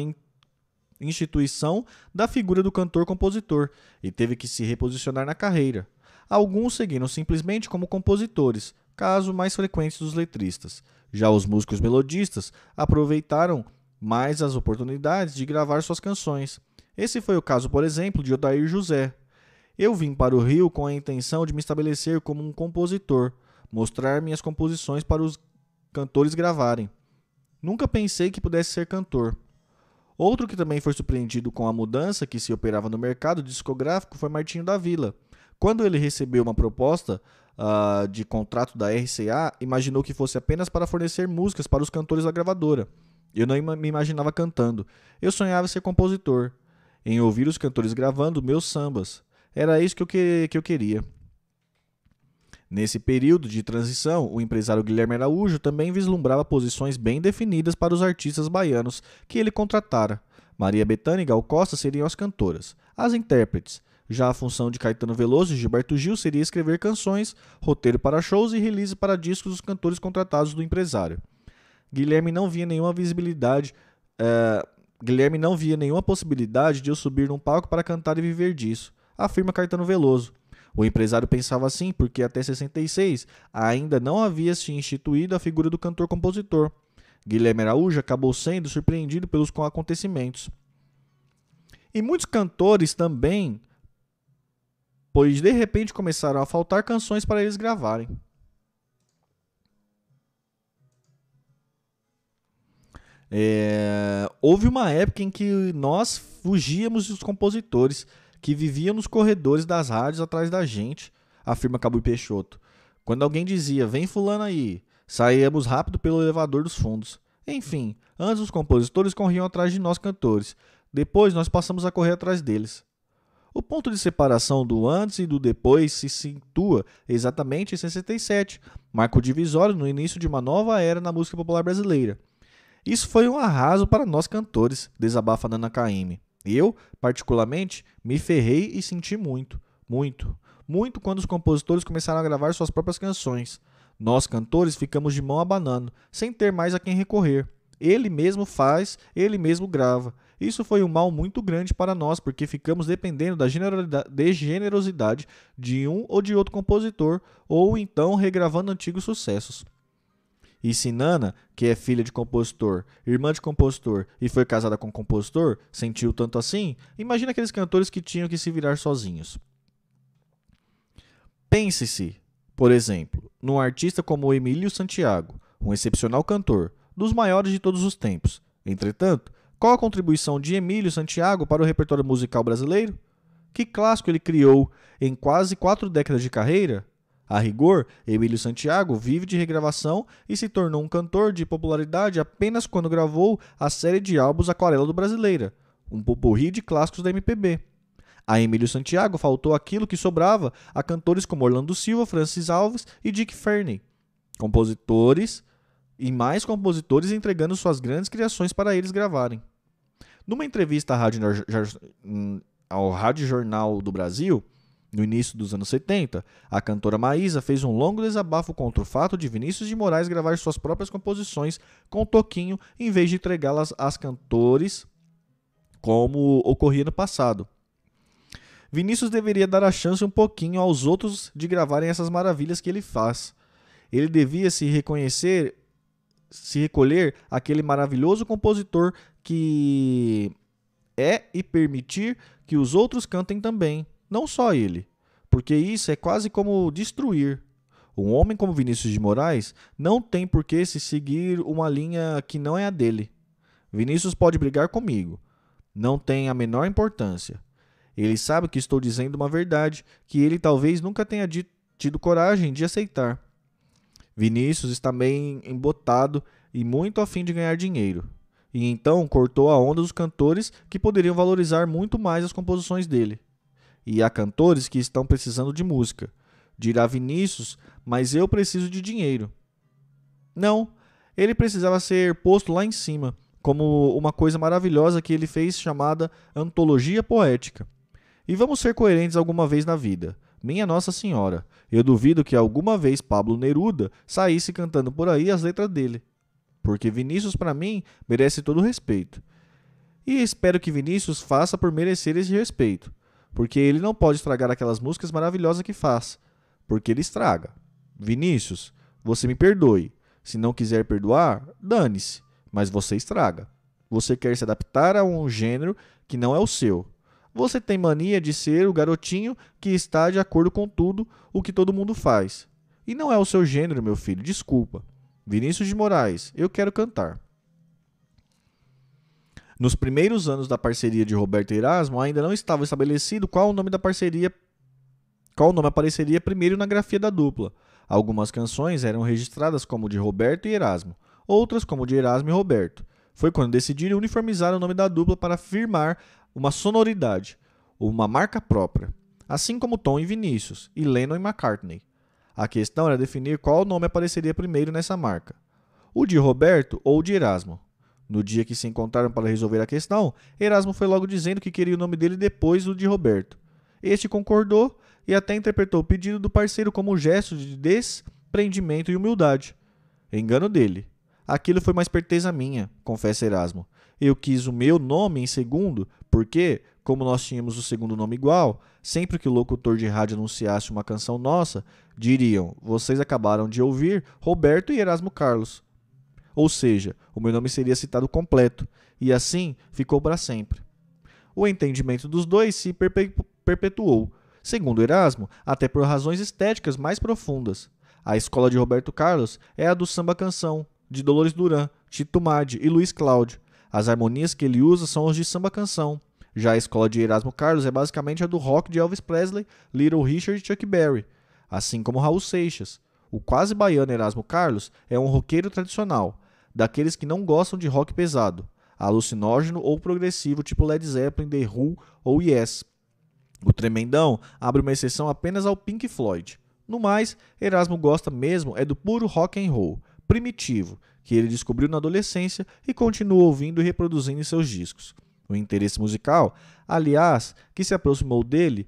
instituição da figura do cantor-compositor e teve que se reposicionar na carreira. Alguns seguiram simplesmente como compositores, caso mais frequente dos letristas. Já os músicos melodistas aproveitaram mais as oportunidades de gravar suas canções. Esse foi o caso, por exemplo, de Odair José. Eu vim para o Rio com a intenção de me estabelecer como um compositor, mostrar minhas composições para os cantores gravarem. Nunca pensei que pudesse ser cantor. Outro que também foi surpreendido com a mudança que se operava no mercado discográfico foi Martinho da Vila. Quando ele recebeu uma proposta uh, de contrato da RCA, imaginou que fosse apenas para fornecer músicas para os cantores da gravadora. Eu não me imaginava cantando. Eu sonhava ser compositor, em ouvir os cantores gravando meus sambas. Era isso que eu, que, que eu queria. Nesse período de transição, o empresário Guilherme Araújo também vislumbrava posições bem definidas para os artistas baianos que ele contratara. Maria Bethânia e Gal Costa seriam as cantoras, as intérpretes. Já a função de Caetano Veloso e Gilberto Gil seria escrever canções, roteiro para shows e release para discos dos cantores contratados do empresário. Guilherme não via nenhuma visibilidade. Uh, Guilherme não via nenhuma possibilidade de eu subir num palco para cantar e viver disso, afirma Caetano Veloso. O empresário pensava assim porque até 66 ainda não havia se instituído a figura do cantor-compositor. Guilherme Araújo acabou sendo surpreendido pelos acontecimentos. E muitos cantores também, pois de repente começaram a faltar canções para eles gravarem. É, houve uma época em que nós fugíamos dos compositores que vivia nos corredores das rádios atrás da gente, afirma Cabo Peixoto. Quando alguém dizia, vem fulano aí, saíamos rápido pelo elevador dos fundos. Enfim, antes os compositores corriam atrás de nós cantores, depois nós passamos a correr atrás deles. O ponto de separação do antes e do depois se situa exatamente em 67, marco divisório no início de uma nova era na música popular brasileira. Isso foi um arraso para nós cantores, desabafa Nana Caymmi. Eu, particularmente, me ferrei e senti muito, muito, muito quando os compositores começaram a gravar suas próprias canções. Nós, cantores, ficamos de mão abanando, sem ter mais a quem recorrer. Ele mesmo faz, ele mesmo grava. Isso foi um mal muito grande para nós, porque ficamos dependendo da de generosidade de um ou de outro compositor, ou então regravando antigos sucessos. E se Nana, que é filha de compositor, irmã de compositor e foi casada com compositor, sentiu tanto assim, imagina aqueles cantores que tinham que se virar sozinhos. Pense-se, por exemplo, num artista como Emílio Santiago, um excepcional cantor, dos maiores de todos os tempos. Entretanto, qual a contribuição de Emílio Santiago para o repertório musical brasileiro? Que clássico ele criou em quase quatro décadas de carreira? A rigor, Emílio Santiago vive de regravação e se tornou um cantor de popularidade apenas quando gravou a série de álbuns Aquarela do Brasileira, um popurrí de clássicos da MPB. A Emílio Santiago faltou aquilo que sobrava a cantores como Orlando Silva, Francis Alves e Dick Ferney, compositores e mais compositores entregando suas grandes criações para eles gravarem. Numa entrevista Rádio, ao Rádio Jornal do Brasil, no início dos anos 70, a cantora Maísa fez um longo desabafo contra o fato de Vinícius de Moraes gravar suas próprias composições com Toquinho em vez de entregá-las às cantores como ocorria no passado. Vinícius deveria dar a chance um pouquinho aos outros de gravarem essas maravilhas que ele faz. Ele devia se reconhecer, se recolher aquele maravilhoso compositor que é e permitir que os outros cantem também. Não só ele, porque isso é quase como destruir. Um homem como Vinícius de Moraes não tem por que se seguir uma linha que não é a dele. Vinícius pode brigar comigo. Não tem a menor importância. Ele sabe que estou dizendo uma verdade que ele talvez nunca tenha tido coragem de aceitar. Vinícius está bem embotado e muito afim de ganhar dinheiro. E então cortou a onda dos cantores que poderiam valorizar muito mais as composições dele e há cantores que estão precisando de música. Dirá Vinícius, mas eu preciso de dinheiro. Não, ele precisava ser posto lá em cima, como uma coisa maravilhosa que ele fez chamada antologia poética. E vamos ser coerentes alguma vez na vida. Minha Nossa Senhora, eu duvido que alguma vez Pablo Neruda saísse cantando por aí as letras dele. Porque Vinícius, para mim, merece todo o respeito. E espero que Vinícius faça por merecer esse respeito. Porque ele não pode estragar aquelas músicas maravilhosas que faz. Porque ele estraga. Vinícius, você me perdoe. Se não quiser perdoar, dane-se. Mas você estraga. Você quer se adaptar a um gênero que não é o seu. Você tem mania de ser o garotinho que está de acordo com tudo o que todo mundo faz. E não é o seu gênero, meu filho, desculpa. Vinícius de Moraes, eu quero cantar. Nos primeiros anos da parceria de Roberto e Erasmo, ainda não estava estabelecido qual o nome da parceria, qual nome apareceria primeiro na grafia da dupla. Algumas canções eram registradas como de Roberto e Erasmo, outras como de Erasmo e Roberto. Foi quando decidiram uniformizar o nome da dupla para firmar uma sonoridade, uma marca própria, assim como Tom e Vinícius, e Lennon e McCartney. A questão era definir qual nome apareceria primeiro nessa marca: o de Roberto ou o de Erasmo. No dia que se encontraram para resolver a questão, Erasmo foi logo dizendo que queria o nome dele depois do de Roberto. Este concordou e até interpretou o pedido do parceiro como um gesto de desprendimento e humildade. Engano dele. Aquilo foi uma esperteza minha, confessa Erasmo. Eu quis o meu nome em segundo, porque, como nós tínhamos o segundo nome igual, sempre que o locutor de rádio anunciasse uma canção nossa, diriam: Vocês acabaram de ouvir Roberto e Erasmo Carlos. Ou seja, o meu nome seria citado completo, e assim ficou para sempre. O entendimento dos dois se perpetuou, segundo Erasmo, até por razões estéticas mais profundas. A escola de Roberto Carlos é a do samba canção, de Dolores Duran, Tito Madi e Luiz Cláudio. As harmonias que ele usa são as de samba canção. Já a escola de Erasmo Carlos é basicamente a do rock de Elvis Presley, Little Richard e Chuck Berry, assim como Raul Seixas. O quase baiano Erasmo Carlos é um roqueiro tradicional, daqueles que não gostam de rock pesado, alucinógeno ou progressivo tipo Led Zeppelin, The Who ou Yes. O Tremendão abre uma exceção apenas ao Pink Floyd. No mais, Erasmo gosta mesmo é do puro rock and roll, primitivo, que ele descobriu na adolescência e continua ouvindo e reproduzindo em seus discos. O interesse musical, aliás, que se aproximou dele,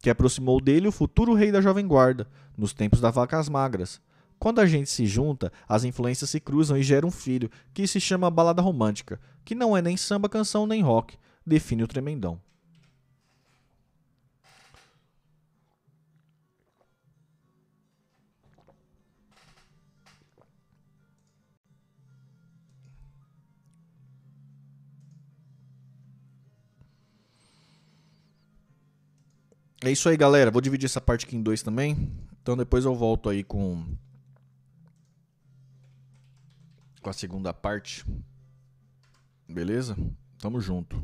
que aproximou dele o futuro rei da Jovem Guarda, nos tempos das vacas magras. Quando a gente se junta, as influências se cruzam e gera um filho, que se chama balada romântica, que não é nem samba, canção nem rock, define o tremendão. É isso aí, galera. Vou dividir essa parte aqui em dois também. Então depois eu volto aí com com a segunda parte. Beleza? Tamo junto.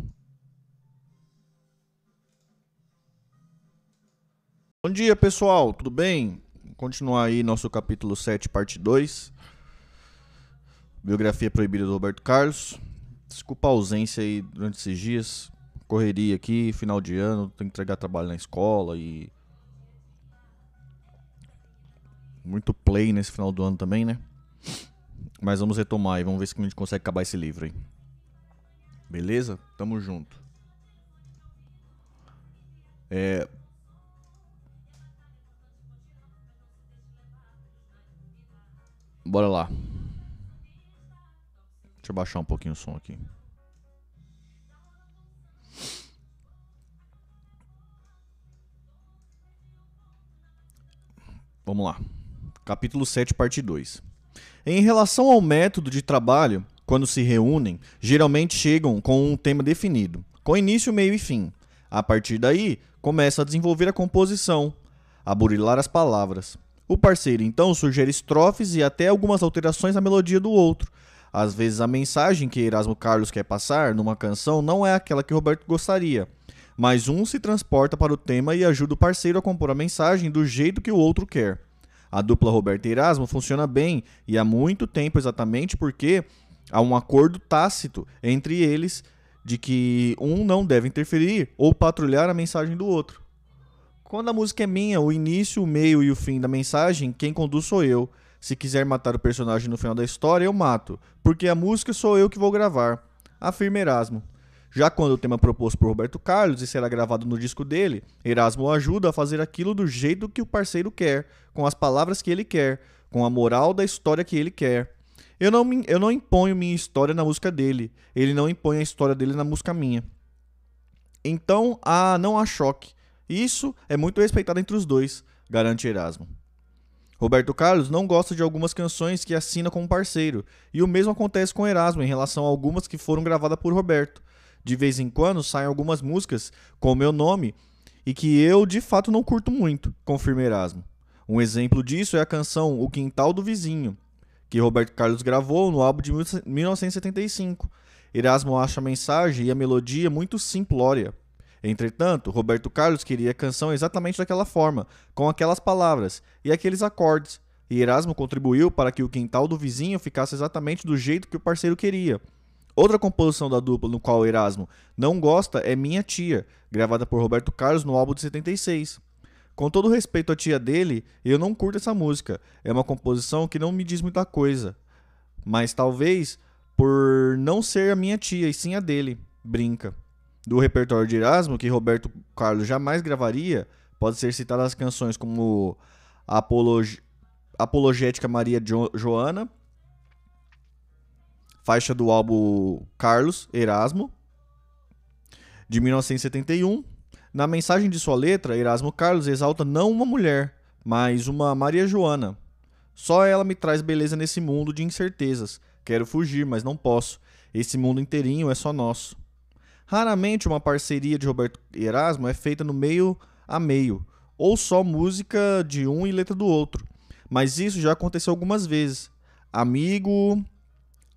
Bom dia, pessoal. Tudo bem? Vou continuar aí nosso capítulo 7, parte 2. Biografia proibida do Roberto Carlos. Desculpa a ausência aí durante esses dias correria aqui, final de ano, tem que entregar trabalho na escola e. Muito play nesse final do ano também, né? Mas vamos retomar e vamos ver se a gente consegue acabar esse livro aí. Beleza? Tamo junto. É. Bora lá. Deixa eu baixar um pouquinho o som aqui. Vamos lá. Capítulo 7, parte 2. Em relação ao método de trabalho, quando se reúnem, geralmente chegam com um tema definido, com início, meio e fim. A partir daí, começa a desenvolver a composição, a burilar as palavras. O parceiro então sugere estrofes e até algumas alterações na melodia do outro. Às vezes a mensagem que Erasmo Carlos quer passar numa canção não é aquela que Roberto gostaria mas um se transporta para o tema e ajuda o parceiro a compor a mensagem do jeito que o outro quer. A dupla Roberto e Erasmo funciona bem e há muito tempo exatamente porque há um acordo tácito entre eles de que um não deve interferir ou patrulhar a mensagem do outro. Quando a música é minha, o início, o meio e o fim da mensagem, quem conduz sou eu. Se quiser matar o personagem no final da história, eu mato, porque a música sou eu que vou gravar, afirma Erasmo. Já quando o tema proposto por Roberto Carlos e será gravado no disco dele, Erasmo ajuda a fazer aquilo do jeito que o parceiro quer, com as palavras que ele quer, com a moral da história que ele quer. Eu não, eu não imponho minha história na música dele, ele não impõe a história dele na música minha. Então, ah, não há choque. Isso é muito respeitado entre os dois, garante Erasmo. Roberto Carlos não gosta de algumas canções que assina como parceiro, e o mesmo acontece com Erasmo em relação a algumas que foram gravadas por Roberto. De vez em quando saem algumas músicas com o meu nome e que eu de fato não curto muito, confirma Erasmo. Um exemplo disso é a canção O Quintal do Vizinho, que Roberto Carlos gravou no álbum de 1975. Erasmo acha a mensagem e a melodia muito simplória. Entretanto, Roberto Carlos queria a canção exatamente daquela forma, com aquelas palavras e aqueles acordes, e Erasmo contribuiu para que o quintal do vizinho ficasse exatamente do jeito que o parceiro queria. Outra composição da dupla no qual Erasmo não gosta é Minha Tia, gravada por Roberto Carlos no álbum de 76. Com todo respeito à tia dele, eu não curto essa música. É uma composição que não me diz muita coisa. Mas talvez por não ser a minha tia e sim a dele, brinca. Do repertório de Erasmo, que Roberto Carlos jamais gravaria, pode ser citadas as canções como Apolog... Apologética Maria jo... Joana, faixa do álbum Carlos Erasmo, de 1971. Na mensagem de sua letra, Erasmo Carlos exalta não uma mulher, mas uma Maria Joana. Só ela me traz beleza nesse mundo de incertezas. Quero fugir, mas não posso. Esse mundo inteirinho é só nosso. Raramente uma parceria de Roberto Erasmo é feita no meio a meio, ou só música de um e letra do outro. Mas isso já aconteceu algumas vezes. Amigo,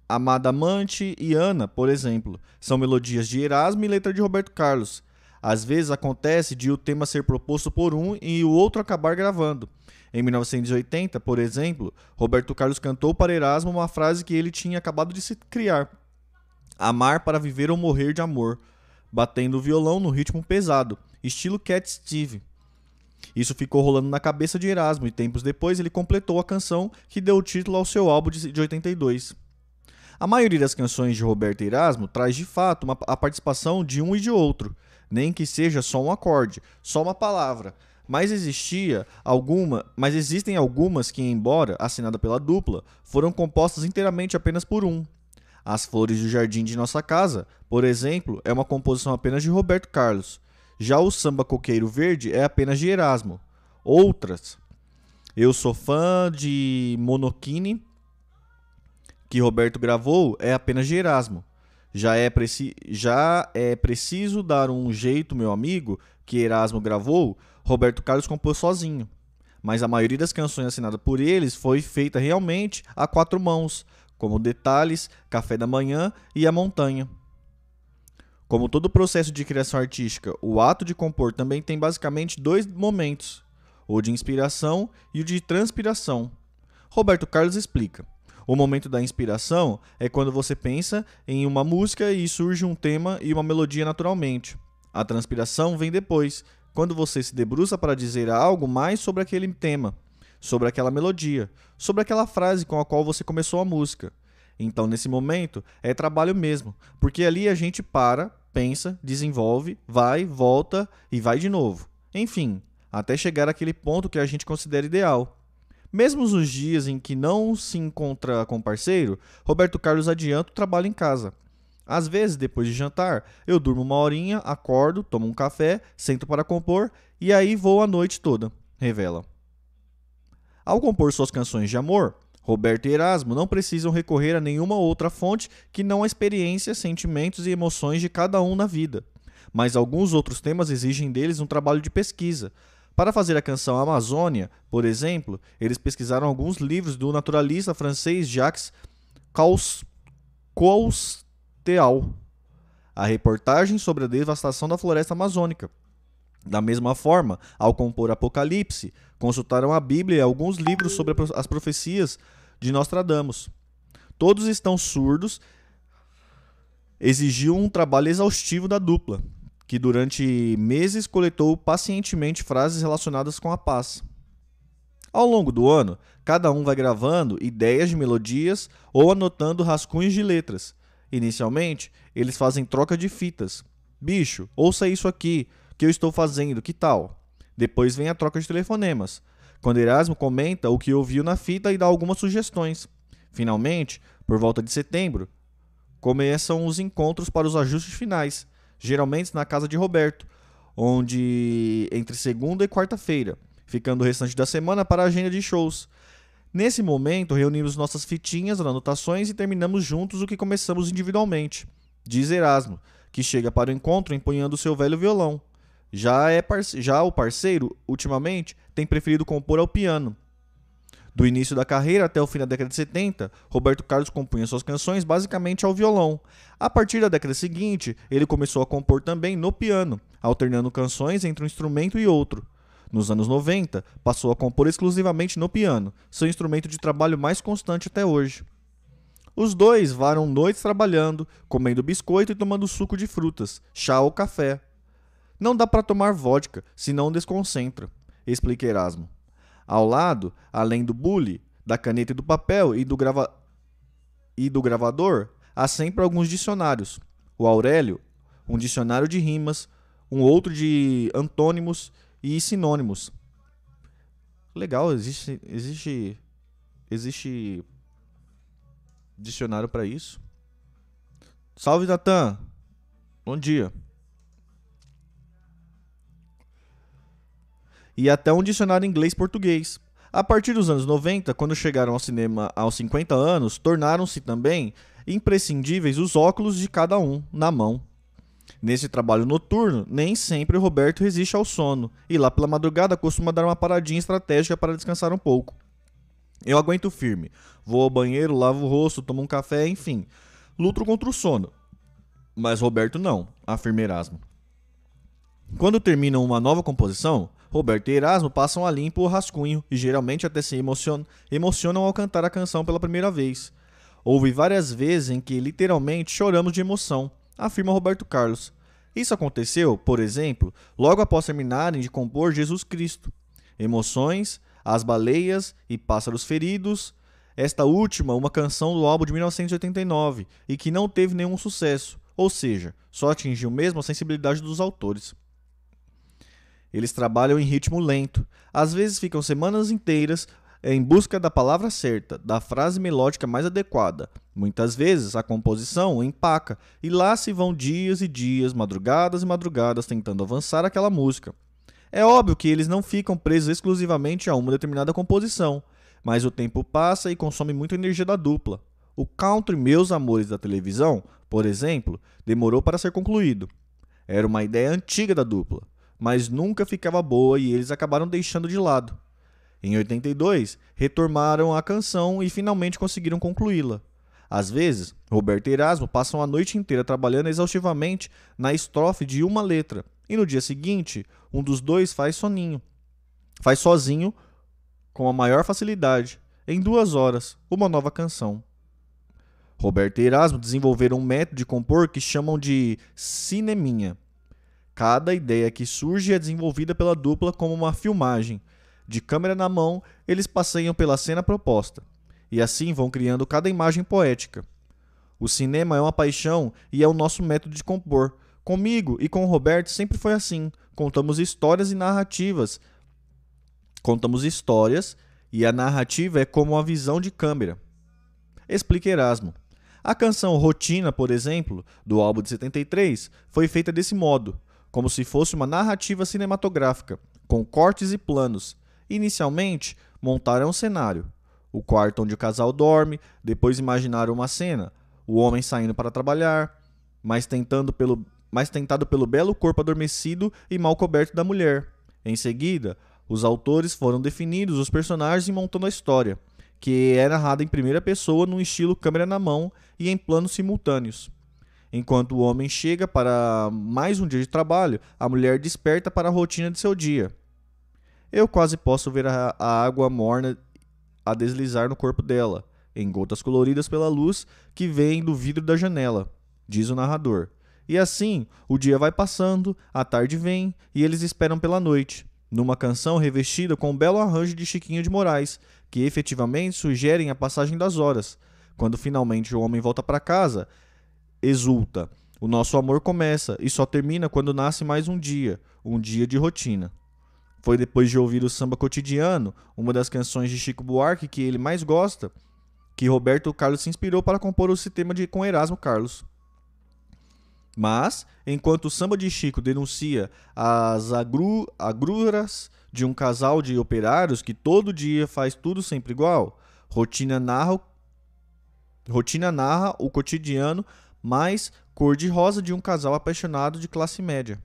Amada Amante e Ana, por exemplo, são melodias de Erasmo e letra de Roberto Carlos. Às vezes acontece de o tema ser proposto por um e o outro acabar gravando. Em 1980, por exemplo, Roberto Carlos cantou para Erasmo uma frase que ele tinha acabado de se criar. Amar para viver ou morrer de amor, batendo o violão no ritmo pesado, estilo Cat Steve. Isso ficou rolando na cabeça de Erasmo e tempos depois ele completou a canção que deu o título ao seu álbum de 82. A maioria das canções de Roberto Erasmo traz de fato uma, a participação de um e de outro, nem que seja só um acorde, só uma palavra. Mas existia alguma, mas existem algumas que, embora assinada pela dupla, foram compostas inteiramente apenas por um. As Flores do Jardim de Nossa Casa, por exemplo, é uma composição apenas de Roberto Carlos. Já o Samba Coqueiro Verde é apenas de Erasmo. Outras. Eu sou fã de Monokini, que Roberto gravou, é apenas de Erasmo. Já é, preci já é preciso dar um jeito, meu amigo, que Erasmo gravou, Roberto Carlos compôs sozinho. Mas a maioria das canções assinadas por eles foi feita realmente a quatro mãos, como Detalhes, Café da Manhã e A Montanha. Como todo processo de criação artística, o ato de compor também tem basicamente dois momentos: o de inspiração e o de transpiração. Roberto Carlos explica. O momento da inspiração é quando você pensa em uma música e surge um tema e uma melodia naturalmente. A transpiração vem depois, quando você se debruça para dizer algo mais sobre aquele tema sobre aquela melodia, sobre aquela frase com a qual você começou a música. Então, nesse momento, é trabalho mesmo, porque ali a gente para, pensa, desenvolve, vai, volta e vai de novo. Enfim, até chegar àquele ponto que a gente considera ideal. Mesmo nos dias em que não se encontra com parceiro, Roberto Carlos adianta o trabalho em casa. Às vezes, depois de jantar, eu durmo uma horinha, acordo, tomo um café, sento para compor e aí vou a noite toda, revela. Ao compor suas canções de amor, Roberto e Erasmo não precisam recorrer a nenhuma outra fonte que não a experiência, sentimentos e emoções de cada um na vida. Mas alguns outros temas exigem deles um trabalho de pesquisa. Para fazer a canção Amazônia, por exemplo, eles pesquisaram alguns livros do naturalista francês Jacques Cousteau, a reportagem sobre a devastação da floresta amazônica. Da mesma forma, ao compor Apocalipse, consultaram a Bíblia e alguns livros sobre as profecias de Nostradamus. Todos estão surdos, exigiu um trabalho exaustivo da dupla, que durante meses coletou pacientemente frases relacionadas com a paz. Ao longo do ano, cada um vai gravando ideias de melodias ou anotando rascunhos de letras, Inicialmente, eles fazem troca de fitas. Bicho, ouça isso aqui, que eu estou fazendo, que tal? Depois vem a troca de telefonemas, quando Erasmo comenta o que ouviu na fita e dá algumas sugestões. Finalmente, por volta de setembro, começam os encontros para os ajustes finais, geralmente na casa de Roberto, onde entre segunda e quarta-feira, ficando o restante da semana para a agenda de shows. Nesse momento, reunimos nossas fitinhas, anotações e terminamos juntos o que começamos individualmente. Diz Erasmo, que chega para o encontro empunhando seu velho violão. Já, é já o parceiro, ultimamente, tem preferido compor ao piano. Do início da carreira até o fim da década de 70, Roberto Carlos compunha suas canções basicamente ao violão. A partir da década seguinte, ele começou a compor também no piano, alternando canções entre um instrumento e outro. Nos anos 90, passou a compor exclusivamente no piano, seu instrumento de trabalho mais constante até hoje. Os dois varam noites trabalhando, comendo biscoito e tomando suco de frutas, chá ou café. Não dá para tomar vodka, senão desconcentra, explica Erasmo. Ao lado, além do bule, da caneta e do papel e do, grava... e do gravador, há sempre alguns dicionários. O Aurélio, um dicionário de rimas, um outro de antônimos e sinônimos. Legal, existe existe existe dicionário para isso. Salve Natan. Bom dia. E até um dicionário inglês-português. A partir dos anos 90, quando chegaram ao cinema aos 50 anos, tornaram-se também imprescindíveis os óculos de cada um na mão. Nesse trabalho noturno, nem sempre Roberto resiste ao sono, e lá pela madrugada costuma dar uma paradinha estratégica para descansar um pouco. Eu aguento firme, vou ao banheiro, lavo o rosto, tomo um café, enfim. Luto contra o sono. Mas Roberto não, afirma Erasmo. Quando terminam uma nova composição, Roberto e Erasmo passam a limpo o rascunho e geralmente até se emocionam, ao cantar a canção pela primeira vez. Houve várias vezes em que literalmente choramos de emoção afirma Roberto Carlos. Isso aconteceu, por exemplo, logo após terminarem de compor Jesus Cristo. Emoções, As Baleias e Pássaros Feridos, esta última uma canção do álbum de 1989 e que não teve nenhum sucesso, ou seja, só atingiu mesmo a sensibilidade dos autores. Eles trabalham em ritmo lento, às vezes ficam semanas inteiras em busca da palavra certa, da frase melódica mais adequada. Muitas vezes a composição empaca e lá se vão dias e dias, madrugadas e madrugadas tentando avançar aquela música. É óbvio que eles não ficam presos exclusivamente a uma determinada composição, mas o tempo passa e consome muita energia da dupla. O Country Meus Amores da televisão, por exemplo, demorou para ser concluído. Era uma ideia antiga da dupla, mas nunca ficava boa e eles acabaram deixando de lado. Em 82, retornaram a canção e finalmente conseguiram concluí-la. Às vezes, Roberto e Erasmo passam a noite inteira trabalhando exaustivamente na estrofe de uma letra, e no dia seguinte, um dos dois faz soninho. Faz sozinho, com a maior facilidade, em duas horas, uma nova canção. Roberto e Erasmo desenvolveram um método de compor que chamam de cineminha. Cada ideia que surge é desenvolvida pela dupla como uma filmagem, de câmera na mão, eles passeiam pela cena proposta, e assim vão criando cada imagem poética. O cinema é uma paixão e é o nosso método de compor. Comigo e com o Roberto sempre foi assim. Contamos histórias e narrativas. Contamos histórias e a narrativa é como uma visão de câmera. Explica Erasmo. A canção Rotina, por exemplo, do álbum de 73, foi feita desse modo, como se fosse uma narrativa cinematográfica, com cortes e planos, Inicialmente, montaram um cenário. O quarto onde o casal dorme, depois imaginaram uma cena, o homem saindo para trabalhar, mas tentando pelo mas tentado pelo belo corpo adormecido e mal coberto da mulher. Em seguida, os autores foram definidos os personagens e montando a história, que é narrada em primeira pessoa num estilo câmera na mão e em planos simultâneos. Enquanto o homem chega para mais um dia de trabalho, a mulher desperta para a rotina de seu dia. Eu quase posso ver a, a água morna a deslizar no corpo dela, em gotas coloridas pela luz que vem do vidro da janela, diz o narrador. E assim, o dia vai passando, a tarde vem e eles esperam pela noite, numa canção revestida com um belo arranjo de Chiquinho de Moraes, que efetivamente sugerem a passagem das horas. Quando finalmente o homem volta para casa, exulta. O nosso amor começa e só termina quando nasce mais um dia, um dia de rotina. Foi depois de ouvir o samba cotidiano, uma das canções de Chico Buarque que ele mais gosta, que Roberto Carlos se inspirou para compor o sistema de com Erasmo Carlos. Mas, enquanto o samba de Chico denuncia as agru, agruras de um casal de operários que todo dia faz tudo sempre igual, Rotina narra, Rotina narra o cotidiano mais cor-de-rosa de um casal apaixonado de classe média.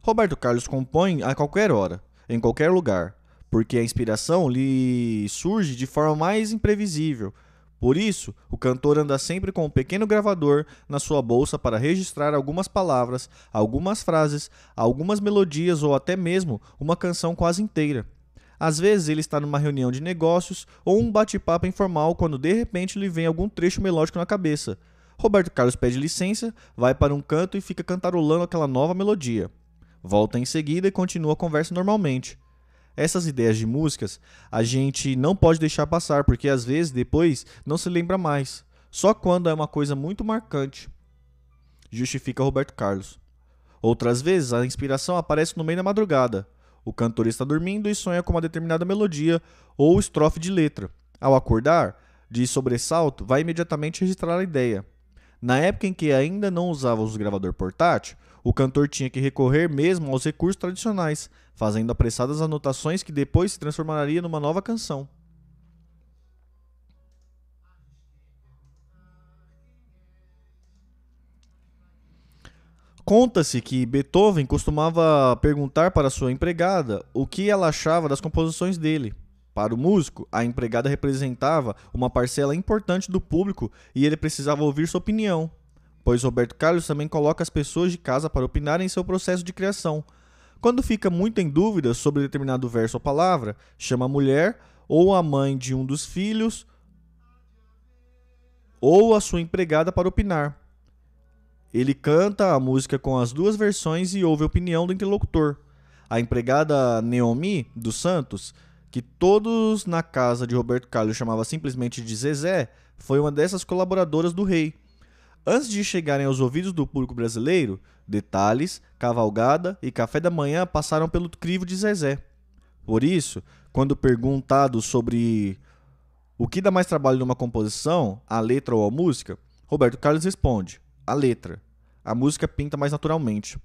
Roberto Carlos compõe a qualquer hora, em qualquer lugar, porque a inspiração lhe surge de forma mais imprevisível. Por isso, o cantor anda sempre com um pequeno gravador na sua bolsa para registrar algumas palavras, algumas frases, algumas melodias ou até mesmo uma canção quase inteira. Às vezes ele está numa reunião de negócios ou um bate-papo informal quando de repente lhe vem algum trecho melódico na cabeça. Roberto Carlos pede licença, vai para um canto e fica cantarolando aquela nova melodia. Volta em seguida e continua a conversa normalmente. Essas ideias de músicas a gente não pode deixar passar, porque às vezes depois não se lembra mais. Só quando é uma coisa muito marcante. Justifica Roberto Carlos. Outras vezes a inspiração aparece no meio da madrugada. O cantor está dormindo e sonha com uma determinada melodia ou estrofe de letra. Ao acordar, de sobressalto, vai imediatamente registrar a ideia. Na época em que ainda não usávamos o gravador portátil, o cantor tinha que recorrer mesmo aos recursos tradicionais, fazendo apressadas anotações que depois se transformaria numa nova canção. Conta-se que Beethoven costumava perguntar para sua empregada o que ela achava das composições dele. Para o músico, a empregada representava uma parcela importante do público e ele precisava ouvir sua opinião pois Roberto Carlos também coloca as pessoas de casa para opinarem em seu processo de criação. Quando fica muito em dúvida sobre determinado verso ou palavra, chama a mulher ou a mãe de um dos filhos ou a sua empregada para opinar. Ele canta a música com as duas versões e ouve a opinião do interlocutor. A empregada Neomi dos Santos, que todos na casa de Roberto Carlos chamava simplesmente de Zezé, foi uma dessas colaboradoras do rei Antes de chegarem aos ouvidos do público brasileiro, detalhes, cavalgada e café da manhã passaram pelo crivo de Zezé. Por isso, quando perguntado sobre o que dá mais trabalho numa composição, a letra ou a música, Roberto Carlos responde: a letra. A música pinta mais naturalmente.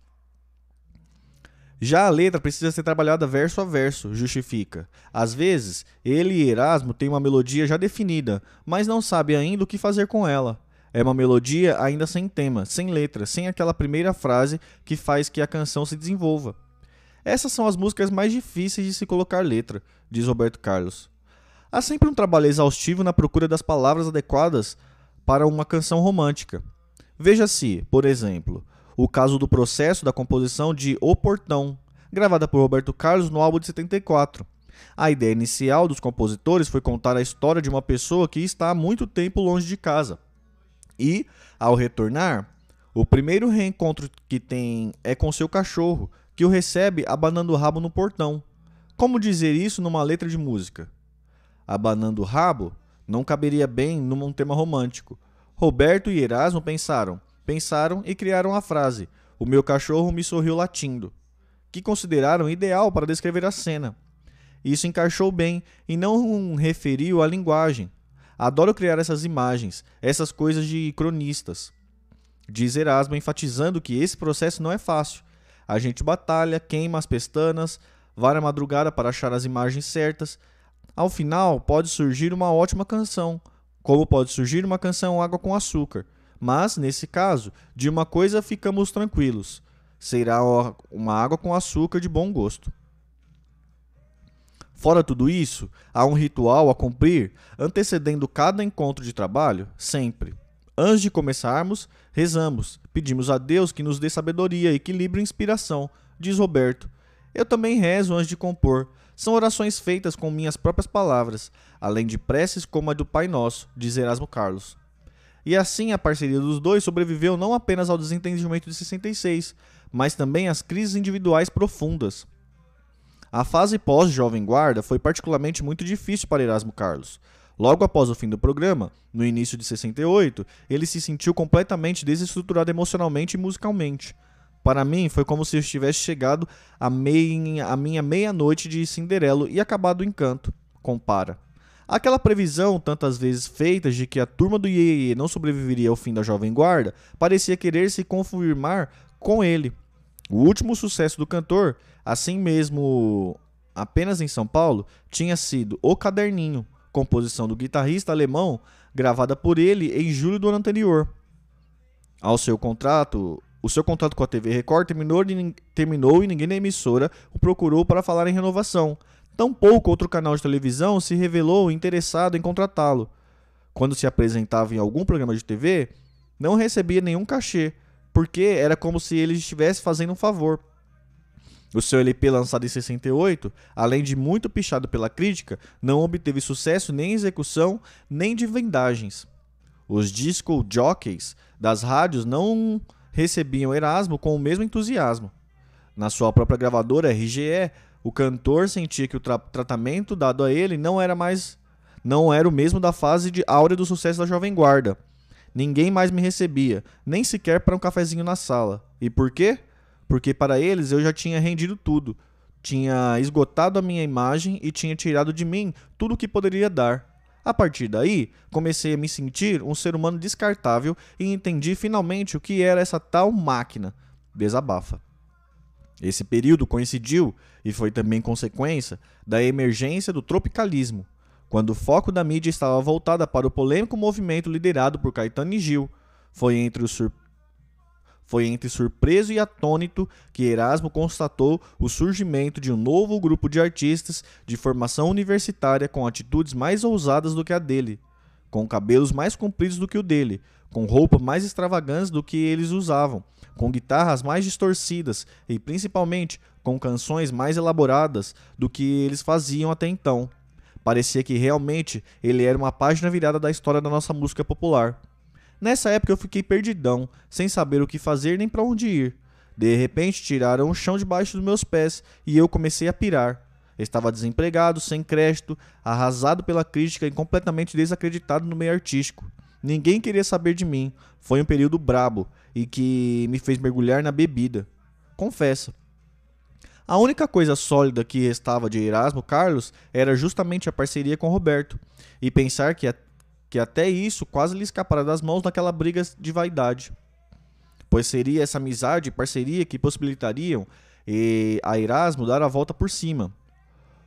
Já a letra precisa ser trabalhada verso a verso, justifica. Às vezes, ele e Erasmo têm uma melodia já definida, mas não sabe ainda o que fazer com ela. É uma melodia ainda sem tema, sem letra, sem aquela primeira frase que faz que a canção se desenvolva. Essas são as músicas mais difíceis de se colocar letra, diz Roberto Carlos. Há sempre um trabalho exaustivo na procura das palavras adequadas para uma canção romântica. Veja-se, por exemplo, o caso do processo da composição de O Portão, gravada por Roberto Carlos no álbum de 74. A ideia inicial dos compositores foi contar a história de uma pessoa que está há muito tempo longe de casa e, ao retornar, o primeiro reencontro que tem é com seu cachorro, que o recebe abanando o rabo no portão. Como dizer isso numa letra de música? Abanando o rabo não caberia bem num tema romântico. Roberto e Erasmo pensaram, pensaram e criaram a frase: O meu cachorro me sorriu latindo, que consideraram ideal para descrever a cena. Isso encaixou bem e não referiu à linguagem, Adoro criar essas imagens, essas coisas de cronistas. Diz Erasmo, enfatizando que esse processo não é fácil. A gente batalha, queima as pestanas, vai à madrugada para achar as imagens certas. Ao final, pode surgir uma ótima canção, como pode surgir uma canção Água com Açúcar. Mas, nesse caso, de uma coisa ficamos tranquilos: será uma água com açúcar de bom gosto. Fora tudo isso, há um ritual a cumprir antecedendo cada encontro de trabalho, sempre. Antes de começarmos, rezamos, pedimos a Deus que nos dê sabedoria, equilíbrio e inspiração, diz Roberto. Eu também rezo antes de compor. São orações feitas com minhas próprias palavras, além de preces como a do Pai Nosso, diz Erasmo Carlos. E assim a parceria dos dois sobreviveu não apenas ao desentendimento de 66, mas também às crises individuais profundas. A fase pós-Jovem Guarda foi particularmente muito difícil para Erasmo Carlos. Logo após o fim do programa, no início de 68, ele se sentiu completamente desestruturado emocionalmente e musicalmente. Para mim, foi como se eu tivesse chegado à minha meia-noite de Cinderelo e acabado o encanto, compara. Aquela previsão, tantas vezes feita, de que a turma do Iê não sobreviveria ao fim da Jovem Guarda, parecia querer se confirmar com ele. O último sucesso do cantor, assim mesmo apenas em São Paulo, tinha sido O Caderninho, composição do guitarrista alemão, gravada por ele em julho do ano anterior. Ao seu contrato, o seu contrato com a TV Record terminou, terminou e ninguém na emissora o procurou para falar em renovação. Tampouco outro canal de televisão se revelou interessado em contratá-lo. Quando se apresentava em algum programa de TV, não recebia nenhum cachê, porque era como se ele estivesse fazendo um favor. O seu LP lançado em 68, além de muito pichado pela crítica, não obteve sucesso nem em execução, nem de vendagens. Os disco jockeys das rádios não recebiam Erasmo com o mesmo entusiasmo. Na sua própria gravadora RGE, o cantor sentia que o tra tratamento dado a ele não era mais não era o mesmo da fase de áurea do sucesso da Jovem Guarda. Ninguém mais me recebia, nem sequer para um cafezinho na sala. E por quê? porque para eles eu já tinha rendido tudo, tinha esgotado a minha imagem e tinha tirado de mim tudo o que poderia dar. A partir daí, comecei a me sentir um ser humano descartável e entendi finalmente o que era essa tal máquina. Desabafa. Esse período coincidiu, e foi também consequência, da emergência do tropicalismo, quando o foco da mídia estava voltado para o polêmico movimento liderado por Caetano e Gil. Foi entre sur foi entre surpreso e atônito que Erasmo constatou o surgimento de um novo grupo de artistas de formação universitária com atitudes mais ousadas do que a dele, com cabelos mais compridos do que o dele, com roupas mais extravagantes do que eles usavam, com guitarras mais distorcidas e principalmente com canções mais elaboradas do que eles faziam até então. Parecia que realmente ele era uma página virada da história da nossa música popular. Nessa época eu fiquei perdidão, sem saber o que fazer nem para onde ir. De repente tiraram o chão debaixo dos meus pés e eu comecei a pirar. Estava desempregado, sem crédito, arrasado pela crítica e completamente desacreditado no meio artístico. Ninguém queria saber de mim. Foi um período brabo e que me fez mergulhar na bebida. Confessa. A única coisa sólida que restava de Erasmo Carlos era justamente a parceria com Roberto, e pensar que que até isso quase lhe escapara das mãos naquela briga de vaidade. Pois seria essa amizade e parceria que possibilitariam e a Erasmo dar a volta por cima.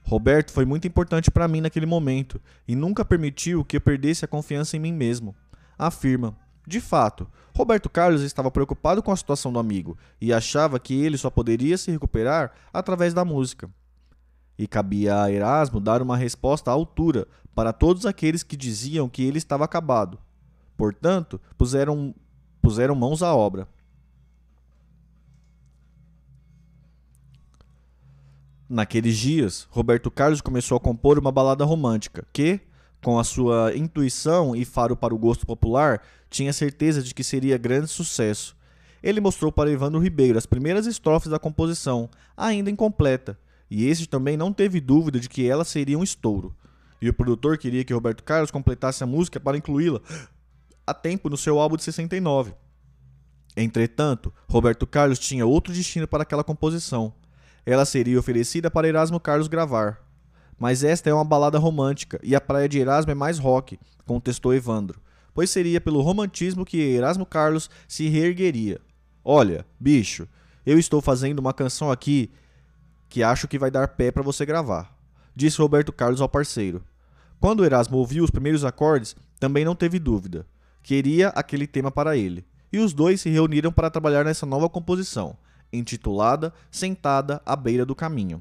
Roberto foi muito importante para mim naquele momento e nunca permitiu que eu perdesse a confiança em mim mesmo. Afirma. De fato, Roberto Carlos estava preocupado com a situação do amigo e achava que ele só poderia se recuperar através da música e cabia a Erasmo dar uma resposta à altura para todos aqueles que diziam que ele estava acabado. Portanto, puseram, puseram mãos à obra. Naqueles dias, Roberto Carlos começou a compor uma balada romântica que, com a sua intuição e faro para o gosto popular, tinha certeza de que seria grande sucesso. Ele mostrou para Evandro Ribeiro as primeiras estrofes da composição, ainda incompleta, e este também não teve dúvida de que ela seria um estouro. E o produtor queria que Roberto Carlos completasse a música para incluí-la a tempo no seu álbum de 69. Entretanto, Roberto Carlos tinha outro destino para aquela composição. Ela seria oferecida para Erasmo Carlos gravar. Mas esta é uma balada romântica e a praia de Erasmo é mais rock, contestou Evandro, pois seria pelo romantismo que Erasmo Carlos se reergueria. Olha, bicho, eu estou fazendo uma canção aqui que acho que vai dar pé para você gravar, disse Roberto Carlos ao parceiro. Quando Erasmo ouviu os primeiros acordes, também não teve dúvida. Queria aquele tema para ele. E os dois se reuniram para trabalhar nessa nova composição, intitulada Sentada à beira do caminho.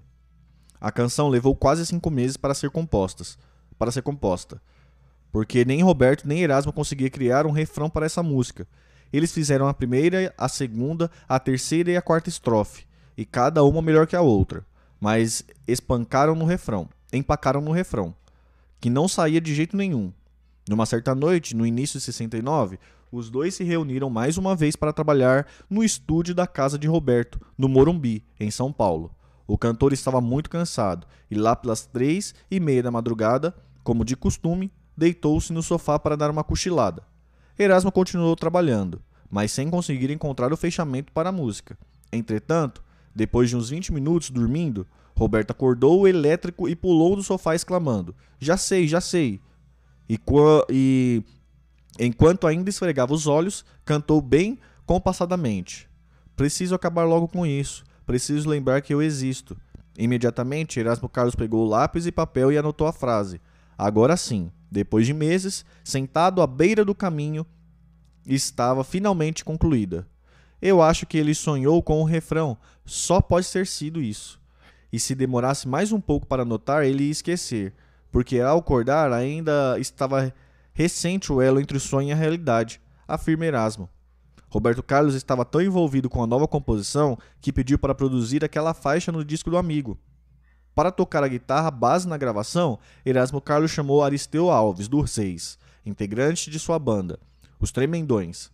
A canção levou quase cinco meses para ser compostas, para ser composta, porque nem Roberto nem Erasmo conseguiam criar um refrão para essa música. Eles fizeram a primeira, a segunda, a terceira e a quarta estrofe, e cada uma melhor que a outra, mas espancaram no refrão, empacaram no refrão, que não saía de jeito nenhum. Numa certa noite, no início de 69, os dois se reuniram mais uma vez para trabalhar no estúdio da casa de Roberto, no Morumbi, em São Paulo. O cantor estava muito cansado e lá pelas três e meia da madrugada, como de costume, deitou-se no sofá para dar uma cochilada. Erasmo continuou trabalhando, mas sem conseguir encontrar o fechamento para a música. Entretanto, depois de uns 20 minutos dormindo, Roberto acordou o elétrico e pulou do sofá exclamando: Já sei, já sei. E, e enquanto ainda esfregava os olhos, cantou bem compassadamente: Preciso acabar logo com isso. Preciso lembrar que eu existo. Imediatamente, Erasmo Carlos pegou lápis e papel e anotou a frase. Agora sim, depois de meses, sentado à beira do caminho, estava finalmente concluída. Eu acho que ele sonhou com o refrão. Só pode ter sido isso. E se demorasse mais um pouco para anotar, ele ia esquecer, porque ao acordar ainda estava recente o elo entre o sonho e a realidade, afirma Erasmo. Roberto Carlos estava tão envolvido com a nova composição que pediu para produzir aquela faixa no disco do amigo. Para tocar a guitarra base na gravação, Erasmo Carlos chamou Aristeu Alves, do Seis, integrante de sua banda, os Tremendões,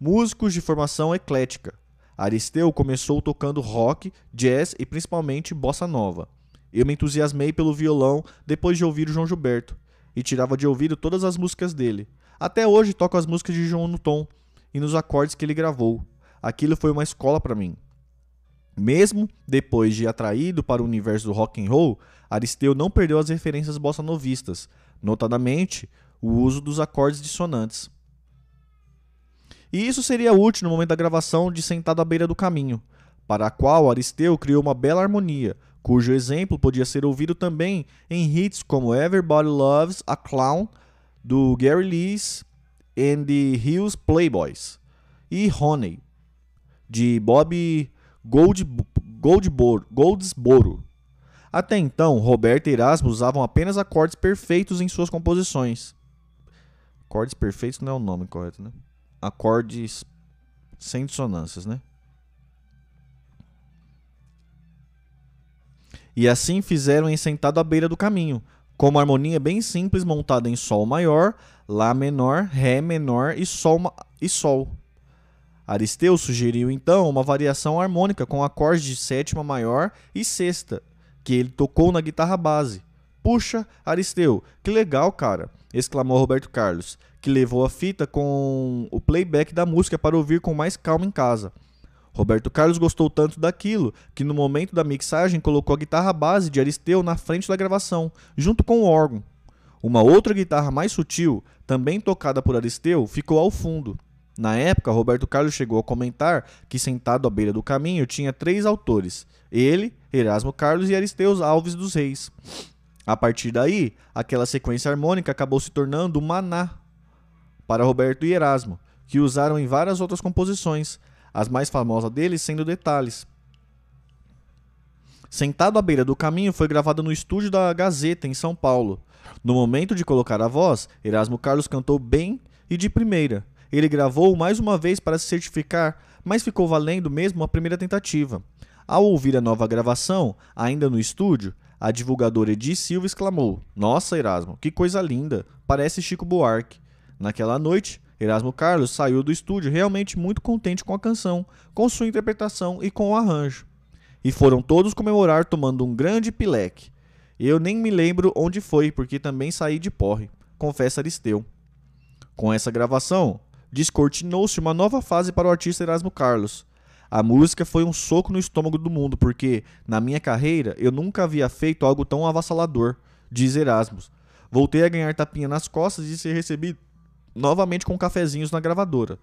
músicos de formação eclética. Aristeu começou tocando rock, jazz e principalmente bossa nova. Eu me entusiasmei pelo violão depois de ouvir o João Gilberto e tirava de ouvido todas as músicas dele. Até hoje toco as músicas de João no tom e nos acordes que ele gravou. Aquilo foi uma escola para mim. Mesmo depois de atraído para o universo do rock and roll, Aristeu não perdeu as referências bossa novistas, notadamente o uso dos acordes dissonantes. E isso seria útil no momento da gravação de Sentado à Beira do Caminho, para a qual Aristeu criou uma bela harmonia, cujo exemplo podia ser ouvido também em hits como Everybody Loves a Clown, do Gary Lee's and the Hills Playboys e Honey, de Bob Gold, Goldboro, Goldsboro. Até então, Roberto e Erasmo usavam apenas acordes perfeitos em suas composições. Acordes perfeitos não é o nome correto, né? Acordes sem dissonâncias, né? E assim fizeram em Sentado à Beira do Caminho, com uma harmonia bem simples montada em Sol maior, Lá menor, Ré menor e Sol. E sol. Aristeu sugeriu então uma variação harmônica com acordes de sétima maior e sexta, que ele tocou na guitarra base. Puxa, Aristeu, que legal, cara! exclamou Roberto Carlos, que levou a fita com o playback da música para ouvir com mais calma em casa. Roberto Carlos gostou tanto daquilo que no momento da mixagem colocou a guitarra base de Aristeu na frente da gravação, junto com o órgão. Uma outra guitarra mais sutil, também tocada por Aristeu, ficou ao fundo. Na época, Roberto Carlos chegou a comentar que sentado à beira do caminho tinha três autores: ele, Erasmo Carlos e Aristeus Alves dos Reis. A partir daí, aquela sequência harmônica acabou se tornando um maná para Roberto e Erasmo, que usaram em várias outras composições, as mais famosas deles sendo Detalhes. Sentado à beira do caminho foi gravada no estúdio da Gazeta, em São Paulo. No momento de colocar a voz, Erasmo Carlos cantou bem e de primeira. Ele gravou mais uma vez para se certificar, mas ficou valendo mesmo a primeira tentativa. Ao ouvir a nova gravação, ainda no estúdio, a divulgadora Edi Silva exclamou: Nossa, Erasmo, que coisa linda! Parece Chico Buarque. Naquela noite, Erasmo Carlos saiu do estúdio realmente muito contente com a canção, com sua interpretação e com o arranjo. E foram todos comemorar tomando um grande pileque. Eu nem me lembro onde foi, porque também saí de porre, confessa Aristeu. Com essa gravação, descortinou-se uma nova fase para o artista Erasmo Carlos. A música foi um soco no estômago do mundo, porque, na minha carreira, eu nunca havia feito algo tão avassalador, diz Erasmus. Voltei a ganhar tapinha nas costas e ser recebido novamente com cafezinhos na gravadora.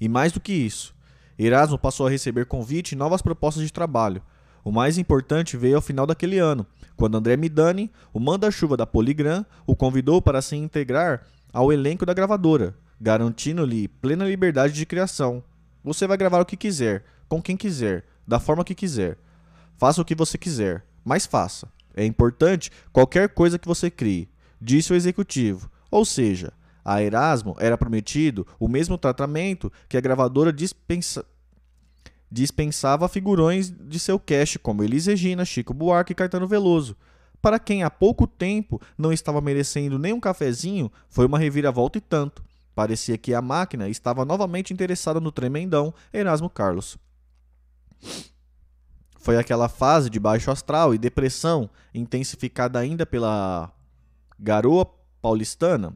E mais do que isso, Erasmo passou a receber convite e novas propostas de trabalho. O mais importante veio ao final daquele ano, quando André Midani, o manda-chuva da Polygram, o convidou para se integrar ao elenco da gravadora, garantindo-lhe plena liberdade de criação. Você vai gravar o que quiser, com quem quiser, da forma que quiser. Faça o que você quiser, mas faça. É importante qualquer coisa que você crie, disse o executivo. Ou seja, a Erasmo era prometido o mesmo tratamento que a gravadora dispensa dispensava figurões de seu cast como Elis Regina, Chico Buarque e Caetano Veloso. Para quem há pouco tempo não estava merecendo nem um cafezinho, foi uma reviravolta e tanto. Parecia que a máquina estava novamente interessada no tremendão Erasmo Carlos. Foi aquela fase de baixo astral e depressão, intensificada ainda pela garoa paulistana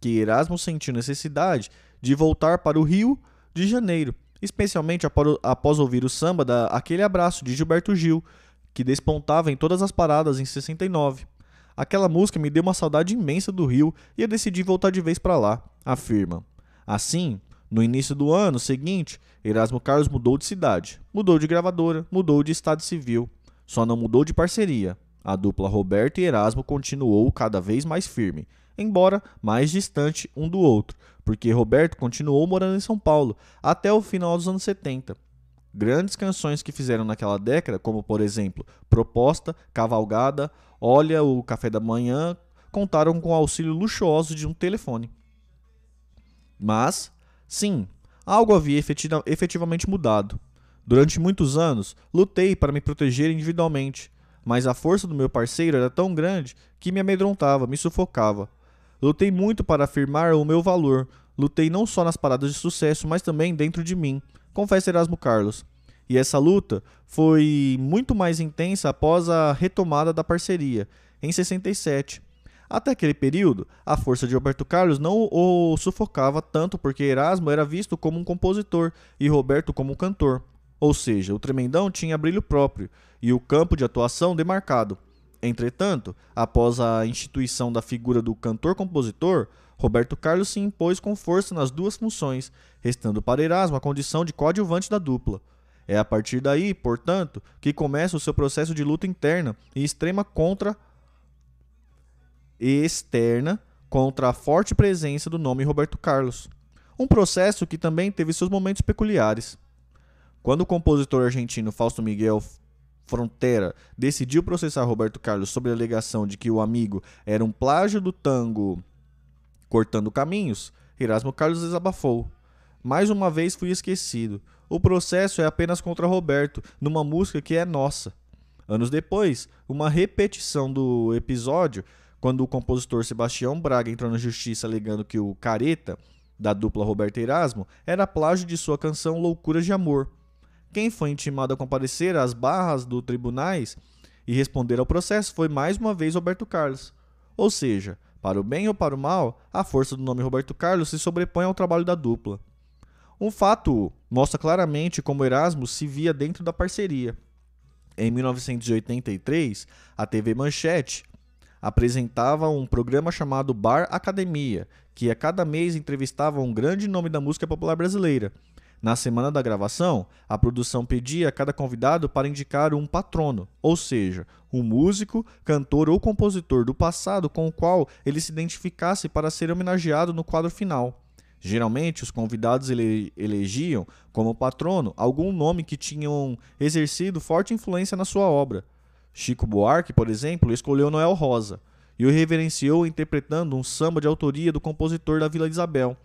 que Erasmo sentiu necessidade de voltar para o Rio de Janeiro, especialmente após ouvir o samba da Aquele Abraço de Gilberto Gil, que despontava em todas as paradas em 69. Aquela música me deu uma saudade imensa do Rio e eu decidi voltar de vez para lá, afirma. Assim, no início do ano seguinte, Erasmo Carlos mudou de cidade, mudou de gravadora, mudou de estado civil, só não mudou de parceria. A dupla Roberto e Erasmo continuou cada vez mais firme, embora mais distante um do outro, porque Roberto continuou morando em São Paulo até o final dos anos 70. Grandes canções que fizeram naquela década, como por exemplo Proposta, Cavalgada, Olha o Café da Manhã, contaram com o auxílio luxuoso de um telefone. Mas, sim, algo havia efetivamente mudado. Durante muitos anos, lutei para me proteger individualmente, mas a força do meu parceiro era tão grande que me amedrontava, me sufocava. Lutei muito para afirmar o meu valor. Lutei não só nas paradas de sucesso, mas também dentro de mim, confessa Erasmo Carlos. E essa luta foi muito mais intensa após a retomada da parceria, em 67. Até aquele período, a força de Roberto Carlos não o sufocava tanto porque Erasmo era visto como um compositor e Roberto como um cantor. Ou seja, o Tremendão tinha brilho próprio e o campo de atuação demarcado. Entretanto, após a instituição da figura do cantor-compositor, Roberto Carlos se impôs com força nas duas funções, restando para Erasmo a condição de coadjuvante da dupla. É a partir daí, portanto, que começa o seu processo de luta interna e extrema contra e externa contra a forte presença do nome Roberto Carlos. Um processo que também teve seus momentos peculiares. Quando o compositor argentino Fausto Miguel Frontera decidiu processar Roberto Carlos sobre a alegação de que o amigo era um plágio do tango Cortando Caminhos, Erasmo Carlos desabafou. Mais uma vez fui esquecido. O processo é apenas contra Roberto, numa música que é nossa. Anos depois, uma repetição do episódio, quando o compositor Sebastião Braga entrou na justiça alegando que o Careta, da dupla Roberto Erasmo, era plágio de sua canção Loucuras de Amor. Quem foi intimado a comparecer às barras do tribunais e responder ao processo foi mais uma vez Roberto Carlos. Ou seja, para o bem ou para o mal, a força do nome Roberto Carlos se sobrepõe ao trabalho da dupla. Um fato mostra claramente como Erasmo se via dentro da parceria. Em 1983, a TV Manchete apresentava um programa chamado Bar Academia, que a cada mês entrevistava um grande nome da música popular brasileira. Na semana da gravação, a produção pedia a cada convidado para indicar um patrono, ou seja, um músico, cantor ou compositor do passado com o qual ele se identificasse para ser homenageado no quadro final. Geralmente, os convidados ele elegiam como patrono algum nome que tinham exercido forte influência na sua obra. Chico Buarque, por exemplo, escolheu Noel Rosa e o reverenciou interpretando um samba de autoria do compositor da Vila Isabel.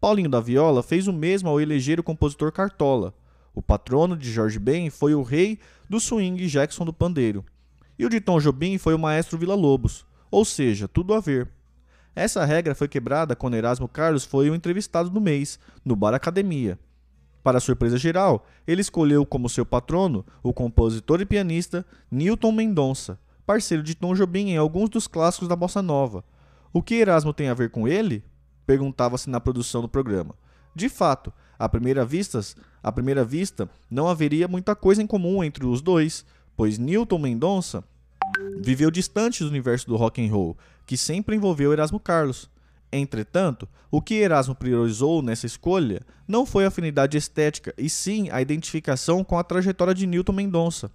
Paulinho da Viola fez o mesmo ao eleger o compositor Cartola. O patrono de Jorge Ben foi o rei do swing Jackson do Pandeiro. E o de Tom Jobim foi o maestro Vila Lobos. Ou seja, tudo a ver. Essa regra foi quebrada quando Erasmo Carlos foi o entrevistado do mês, no Bar Academia. Para surpresa geral, ele escolheu como seu patrono o compositor e pianista Newton Mendonça, parceiro de Tom Jobim em alguns dos clássicos da bossa nova. O que Erasmo tem a ver com ele? Perguntava-se na produção do programa. De fato, à primeira vista, à primeira vista, não haveria muita coisa em comum entre os dois, pois Newton Mendonça viveu distante do universo do rock and roll, que sempre envolveu Erasmo Carlos. Entretanto, o que Erasmo priorizou nessa escolha não foi a afinidade estética, e sim a identificação com a trajetória de Newton Mendonça.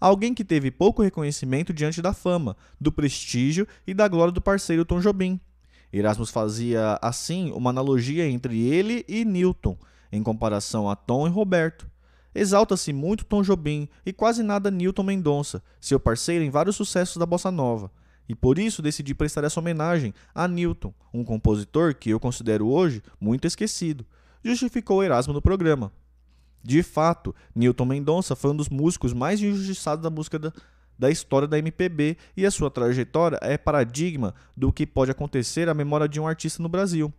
Alguém que teve pouco reconhecimento diante da fama, do prestígio e da glória do parceiro Tom Jobim. Erasmus fazia, assim, uma analogia entre ele e Newton, em comparação a Tom e Roberto. Exalta-se muito Tom Jobim e quase nada Newton Mendonça, seu parceiro em vários sucessos da bossa nova. E por isso decidi prestar essa homenagem a Newton, um compositor que eu considero hoje muito esquecido, justificou Erasmo no programa. De fato, Newton Mendonça foi um dos músicos mais injustiçados da música da, da história da MPB e a sua trajetória é paradigma do que pode acontecer à memória de um artista no Brasil.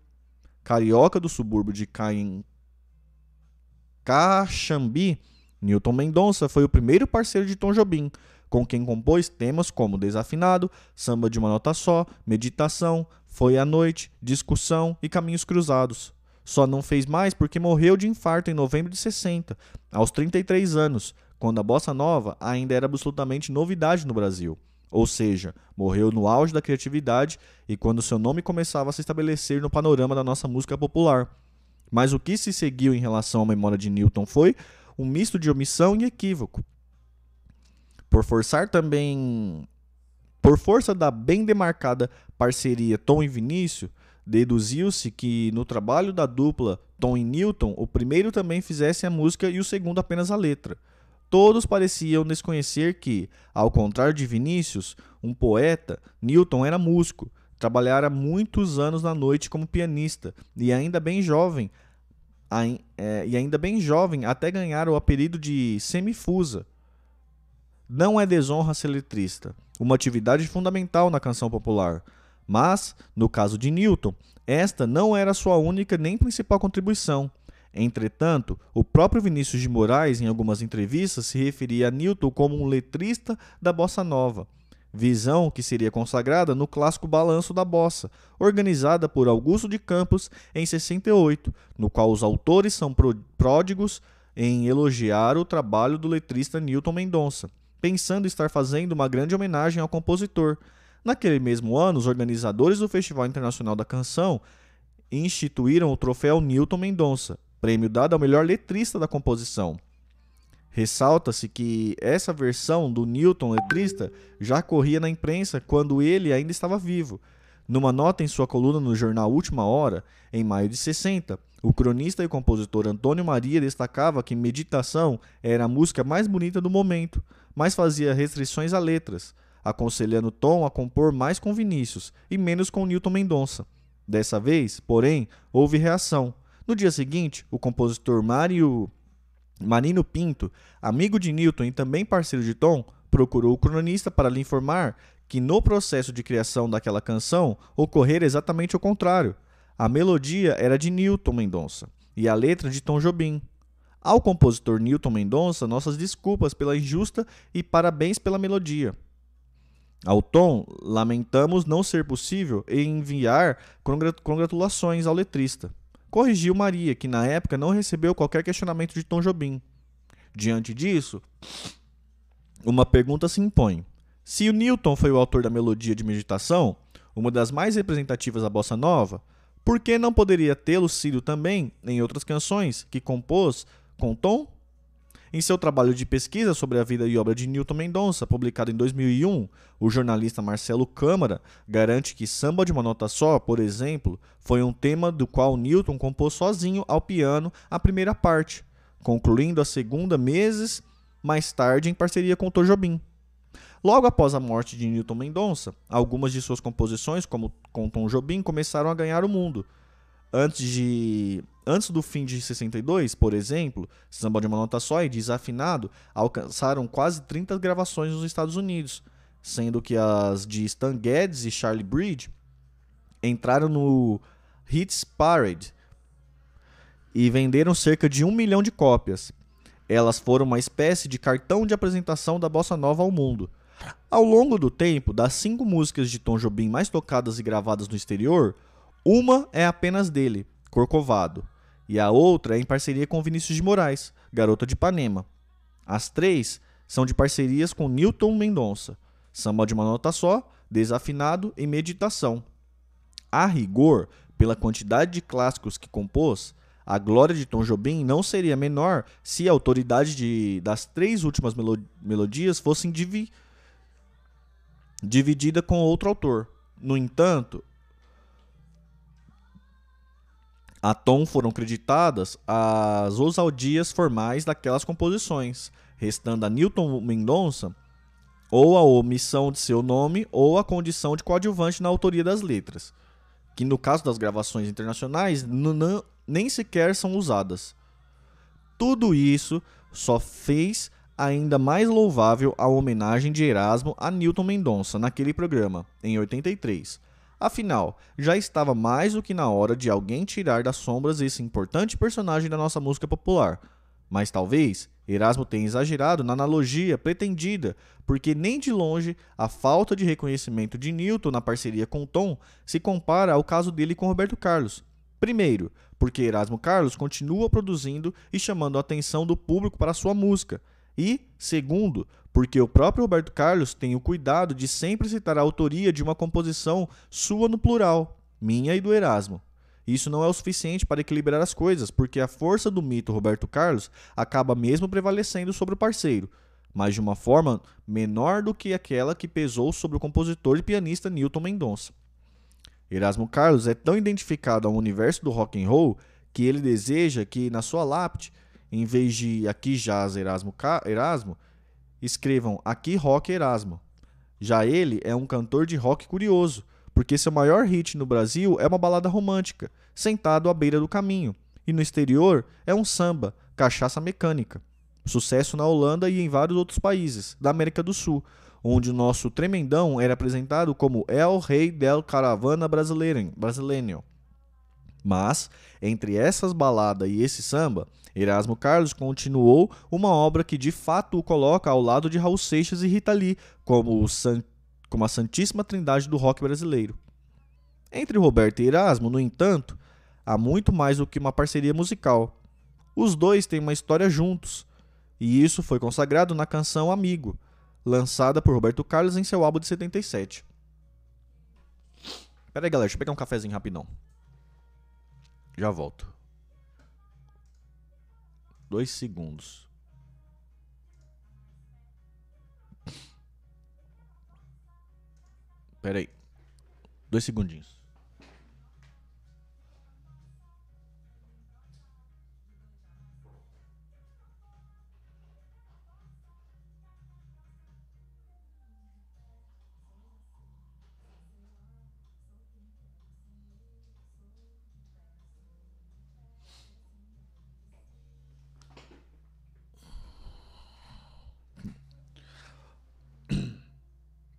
Carioca do subúrbio de Caim... Caxambi, Newton Mendonça foi o primeiro parceiro de Tom Jobim, com quem compôs temas como Desafinado, Samba de uma Nota Só, Meditação, Foi a noite, discussão e caminhos cruzados. Só não fez mais porque morreu de infarto em novembro de 60, aos 33 anos, quando a bossa nova ainda era absolutamente novidade no Brasil. Ou seja, morreu no auge da criatividade e quando seu nome começava a se estabelecer no panorama da nossa música popular. Mas o que se seguiu em relação à memória de Newton foi um misto de omissão e equívoco. Por forçar também. Por força da bem demarcada parceria Tom e Vinícius, Deduziu-se que no trabalho da dupla Tom e Newton, o primeiro também fizesse a música e o segundo apenas a letra. Todos pareciam desconhecer que, ao contrário de Vinícius, um poeta, Newton era músico, trabalhara muitos anos na noite como pianista e ainda bem jovem, é, e ainda bem jovem até ganhar o apelido de semifusa. Não é desonra ser letrista, uma atividade fundamental na canção popular. Mas, no caso de Newton, esta não era sua única nem principal contribuição. Entretanto, o próprio Vinícius de Moraes, em algumas entrevistas, se referia a Newton como um letrista da bossa nova, visão que seria consagrada no clássico Balanço da Bossa, organizada por Augusto de Campos em 68, no qual os autores são pródigos em elogiar o trabalho do letrista Newton Mendonça, pensando estar fazendo uma grande homenagem ao compositor, Naquele mesmo ano, os organizadores do Festival Internacional da Canção instituíram o troféu Newton Mendonça, prêmio dado ao melhor letrista da composição. Ressalta-se que essa versão do Newton letrista já corria na imprensa quando ele ainda estava vivo. Numa nota em sua coluna no jornal Última Hora, em maio de 60, o cronista e compositor Antônio Maria destacava que Meditação era a música mais bonita do momento, mas fazia restrições a letras aconselhando Tom a compor mais com Vinícius e menos com Newton Mendonça. Dessa vez, porém, houve reação. No dia seguinte, o compositor Mário Marino Pinto, amigo de Newton e também parceiro de Tom, procurou o cronista para lhe informar que no processo de criação daquela canção ocorrera exatamente o contrário. A melodia era de Newton Mendonça e a letra de Tom Jobim. Ao compositor Newton Mendonça, nossas desculpas pela injusta e parabéns pela melodia. Ao Tom, lamentamos não ser possível enviar congratulações ao letrista. Corrigiu Maria, que na época não recebeu qualquer questionamento de Tom Jobim. Diante disso, uma pergunta se impõe. Se o Newton foi o autor da melodia de meditação, uma das mais representativas da bossa nova, por que não poderia tê-lo sido também em outras canções que compôs com Tom? Em seu trabalho de pesquisa sobre a vida e obra de Newton Mendonça, publicado em 2001, o jornalista Marcelo Câmara garante que Samba de uma Nota Só, por exemplo, foi um tema do qual Newton compôs sozinho ao piano a primeira parte, concluindo a segunda meses mais tarde em parceria com Tom Jobim. Logo após a morte de Newton Mendonça, algumas de suas composições, como com Tom Jobim, começaram a ganhar o mundo. Antes de Antes do fim de 62, por exemplo, Samba de uma Nota Só e Desafinado alcançaram quase 30 gravações nos Estados Unidos, sendo que as de Stan Getz e Charlie Bridge entraram no Hits Parade e venderam cerca de um milhão de cópias. Elas foram uma espécie de cartão de apresentação da bossa nova ao mundo. Ao longo do tempo, das cinco músicas de Tom Jobim mais tocadas e gravadas no exterior, uma é apenas dele, Corcovado e a outra é em parceria com Vinícius de Moraes, Garota de Ipanema. As três são de parcerias com Newton Mendonça, Samba de uma Nota Só, Desafinado e Meditação. A rigor, pela quantidade de clássicos que compôs, a glória de Tom Jobim não seria menor se a autoridade de, das três últimas melodias fossem divi, dividida com outro autor. No entanto, A Tom foram creditadas as ousaldias formais daquelas composições, restando a Newton Mendonça ou a omissão de seu nome ou a condição de coadjuvante na autoria das letras, que no caso das gravações internacionais nem sequer são usadas. Tudo isso só fez ainda mais louvável a homenagem de Erasmo a Newton Mendonça naquele programa, em 83, Afinal, já estava mais do que na hora de alguém tirar das sombras esse importante personagem da nossa música popular. Mas talvez Erasmo tenha exagerado na analogia pretendida, porque nem de longe a falta de reconhecimento de Newton na parceria com Tom se compara ao caso dele com Roberto Carlos. Primeiro, porque Erasmo Carlos continua produzindo e chamando a atenção do público para sua música. E, segundo, porque o próprio Roberto Carlos tem o cuidado de sempre citar a autoria de uma composição sua no plural, minha e do Erasmo. Isso não é o suficiente para equilibrar as coisas, porque a força do mito Roberto Carlos acaba mesmo prevalecendo sobre o parceiro, mas de uma forma menor do que aquela que pesou sobre o compositor e pianista Newton Mendonça. Erasmo Carlos é tão identificado ao universo do rock and roll que ele deseja que na sua lápide, em vez de aqui jazz Erasmo, Erasmo escrevam aqui rock Erasmo. Já ele é um cantor de rock curioso, porque seu maior hit no Brasil é uma balada romântica, sentado à beira do caminho, e no exterior é um samba, cachaça mecânica. Sucesso na Holanda e em vários outros países da América do Sul, onde o nosso tremendão era apresentado como El Rei del Caravana Brasileiro. Mas, entre essas baladas e esse samba, Erasmo Carlos continuou uma obra que de fato o coloca ao lado de Raul Seixas e Rita Lee, como San como a Santíssima Trindade do rock brasileiro. Entre Roberto e Erasmo, no entanto, há muito mais do que uma parceria musical. Os dois têm uma história juntos, e isso foi consagrado na canção Amigo, lançada por Roberto Carlos em seu álbum de 77. Pera aí, galera, deixa eu pegar um cafezinho rapidão. Já volto. Dois segundos. Pera aí. Dois segundinhos.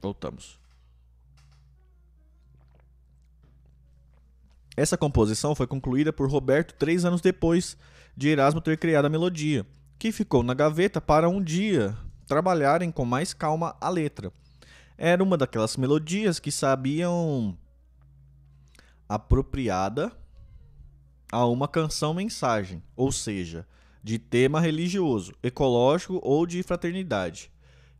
Voltamos. Essa composição foi concluída por Roberto três anos depois de Erasmo ter criado a melodia, que ficou na gaveta para um dia trabalharem com mais calma a letra. Era uma daquelas melodias que sabiam apropriada a uma canção-mensagem, ou seja, de tema religioso, ecológico ou de fraternidade,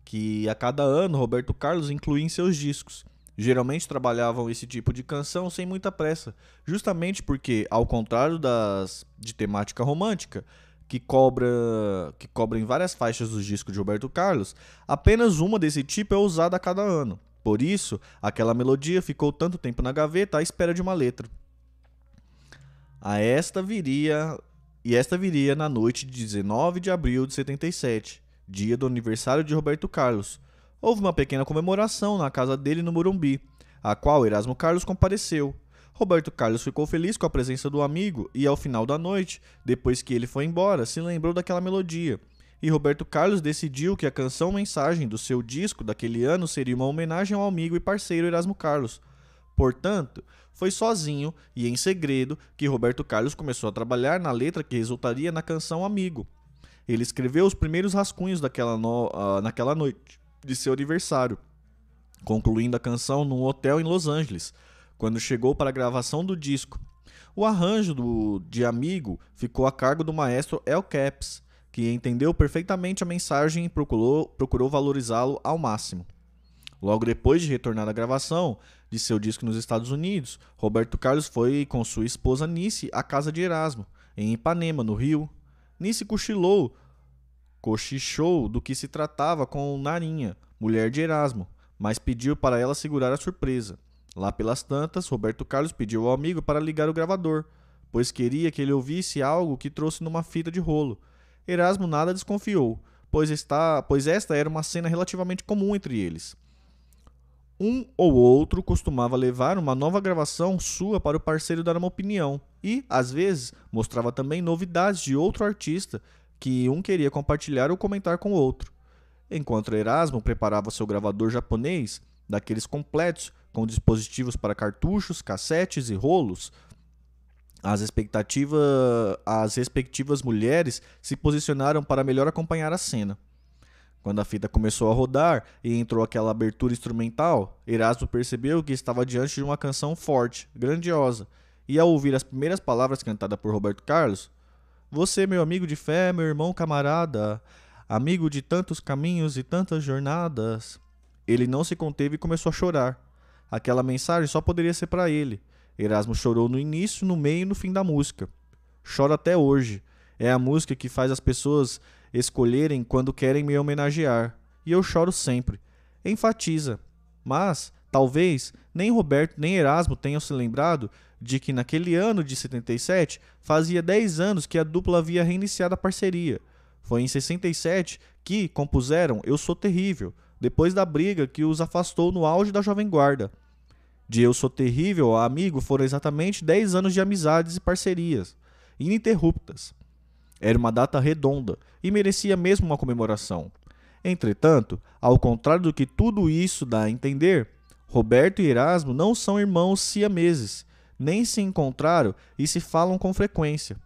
que a cada ano Roberto Carlos incluía em seus discos. Geralmente trabalhavam esse tipo de canção sem muita pressa, justamente porque, ao contrário das de temática romântica, que cobra que cobra em várias faixas dos discos de Roberto Carlos, apenas uma desse tipo é usada a cada ano. Por isso, aquela melodia ficou tanto tempo na gaveta à espera de uma letra. A esta viria e esta viria na noite de 19 de abril de 77, dia do aniversário de Roberto Carlos houve uma pequena comemoração na casa dele no Morumbi, a qual Erasmo Carlos compareceu. Roberto Carlos ficou feliz com a presença do amigo e, ao final da noite, depois que ele foi embora, se lembrou daquela melodia. E Roberto Carlos decidiu que a canção mensagem do seu disco daquele ano seria uma homenagem ao amigo e parceiro Erasmo Carlos. Portanto, foi sozinho e em segredo que Roberto Carlos começou a trabalhar na letra que resultaria na canção Amigo. Ele escreveu os primeiros rascunhos daquela no... uh, naquela noite de seu aniversário, concluindo a canção num hotel em Los Angeles, quando chegou para a gravação do disco. O arranjo do, de Amigo ficou a cargo do maestro El Caps, que entendeu perfeitamente a mensagem e procurou, procurou valorizá-lo ao máximo. Logo depois de retornar da gravação de seu disco nos Estados Unidos, Roberto Carlos foi com sua esposa Nice à casa de Erasmo, em Ipanema, no Rio. Nice cochilou cochichou do que se tratava com Narinha, mulher de Erasmo, mas pediu para ela segurar a surpresa. Lá pelas tantas, Roberto Carlos pediu ao amigo para ligar o gravador, pois queria que ele ouvisse algo que trouxe numa fita de rolo. Erasmo nada desconfiou, pois, está, pois esta era uma cena relativamente comum entre eles. Um ou outro costumava levar uma nova gravação sua para o parceiro dar uma opinião e, às vezes, mostrava também novidades de outro artista que um queria compartilhar ou comentar com o outro. Enquanto Erasmo preparava seu gravador japonês, daqueles completos, com dispositivos para cartuchos, cassetes e rolos, As, expectativa, as respectivas mulheres se posicionaram para melhor acompanhar a cena. Quando a fita começou a rodar e entrou aquela abertura instrumental, Erasmo percebeu que estava diante de uma canção forte, grandiosa, e ao ouvir as primeiras palavras cantadas por Roberto Carlos, Você, meu amigo de fé, meu irmão camarada, amigo de tantos caminhos e tantas jornadas, ele não se conteve e começou a chorar. Aquela mensagem só poderia ser para ele. Erasmo chorou no início, no meio e no fim da música. Chora até hoje. É a música que faz as pessoas escolherem quando querem me homenagear. E eu choro sempre. Enfatiza. Mas, talvez, nem Roberto nem Erasmo tenham se lembrado de que naquele ano de 77 fazia 10 anos que a dupla havia reiniciado a parceria. Foi em 67 que compuseram Eu Sou Terrível, depois da briga que os afastou no auge da Jovem Guarda. De Eu Sou Terrível a Amigo foram exatamente 10 anos de amizades e parcerias, ininterruptas. Era uma data redonda e merecia mesmo uma comemoração. Entretanto, ao contrário do que tudo isso dá a entender, Roberto e Erasmo não são irmãos siameses, nem se encontraram e se falam com frequência.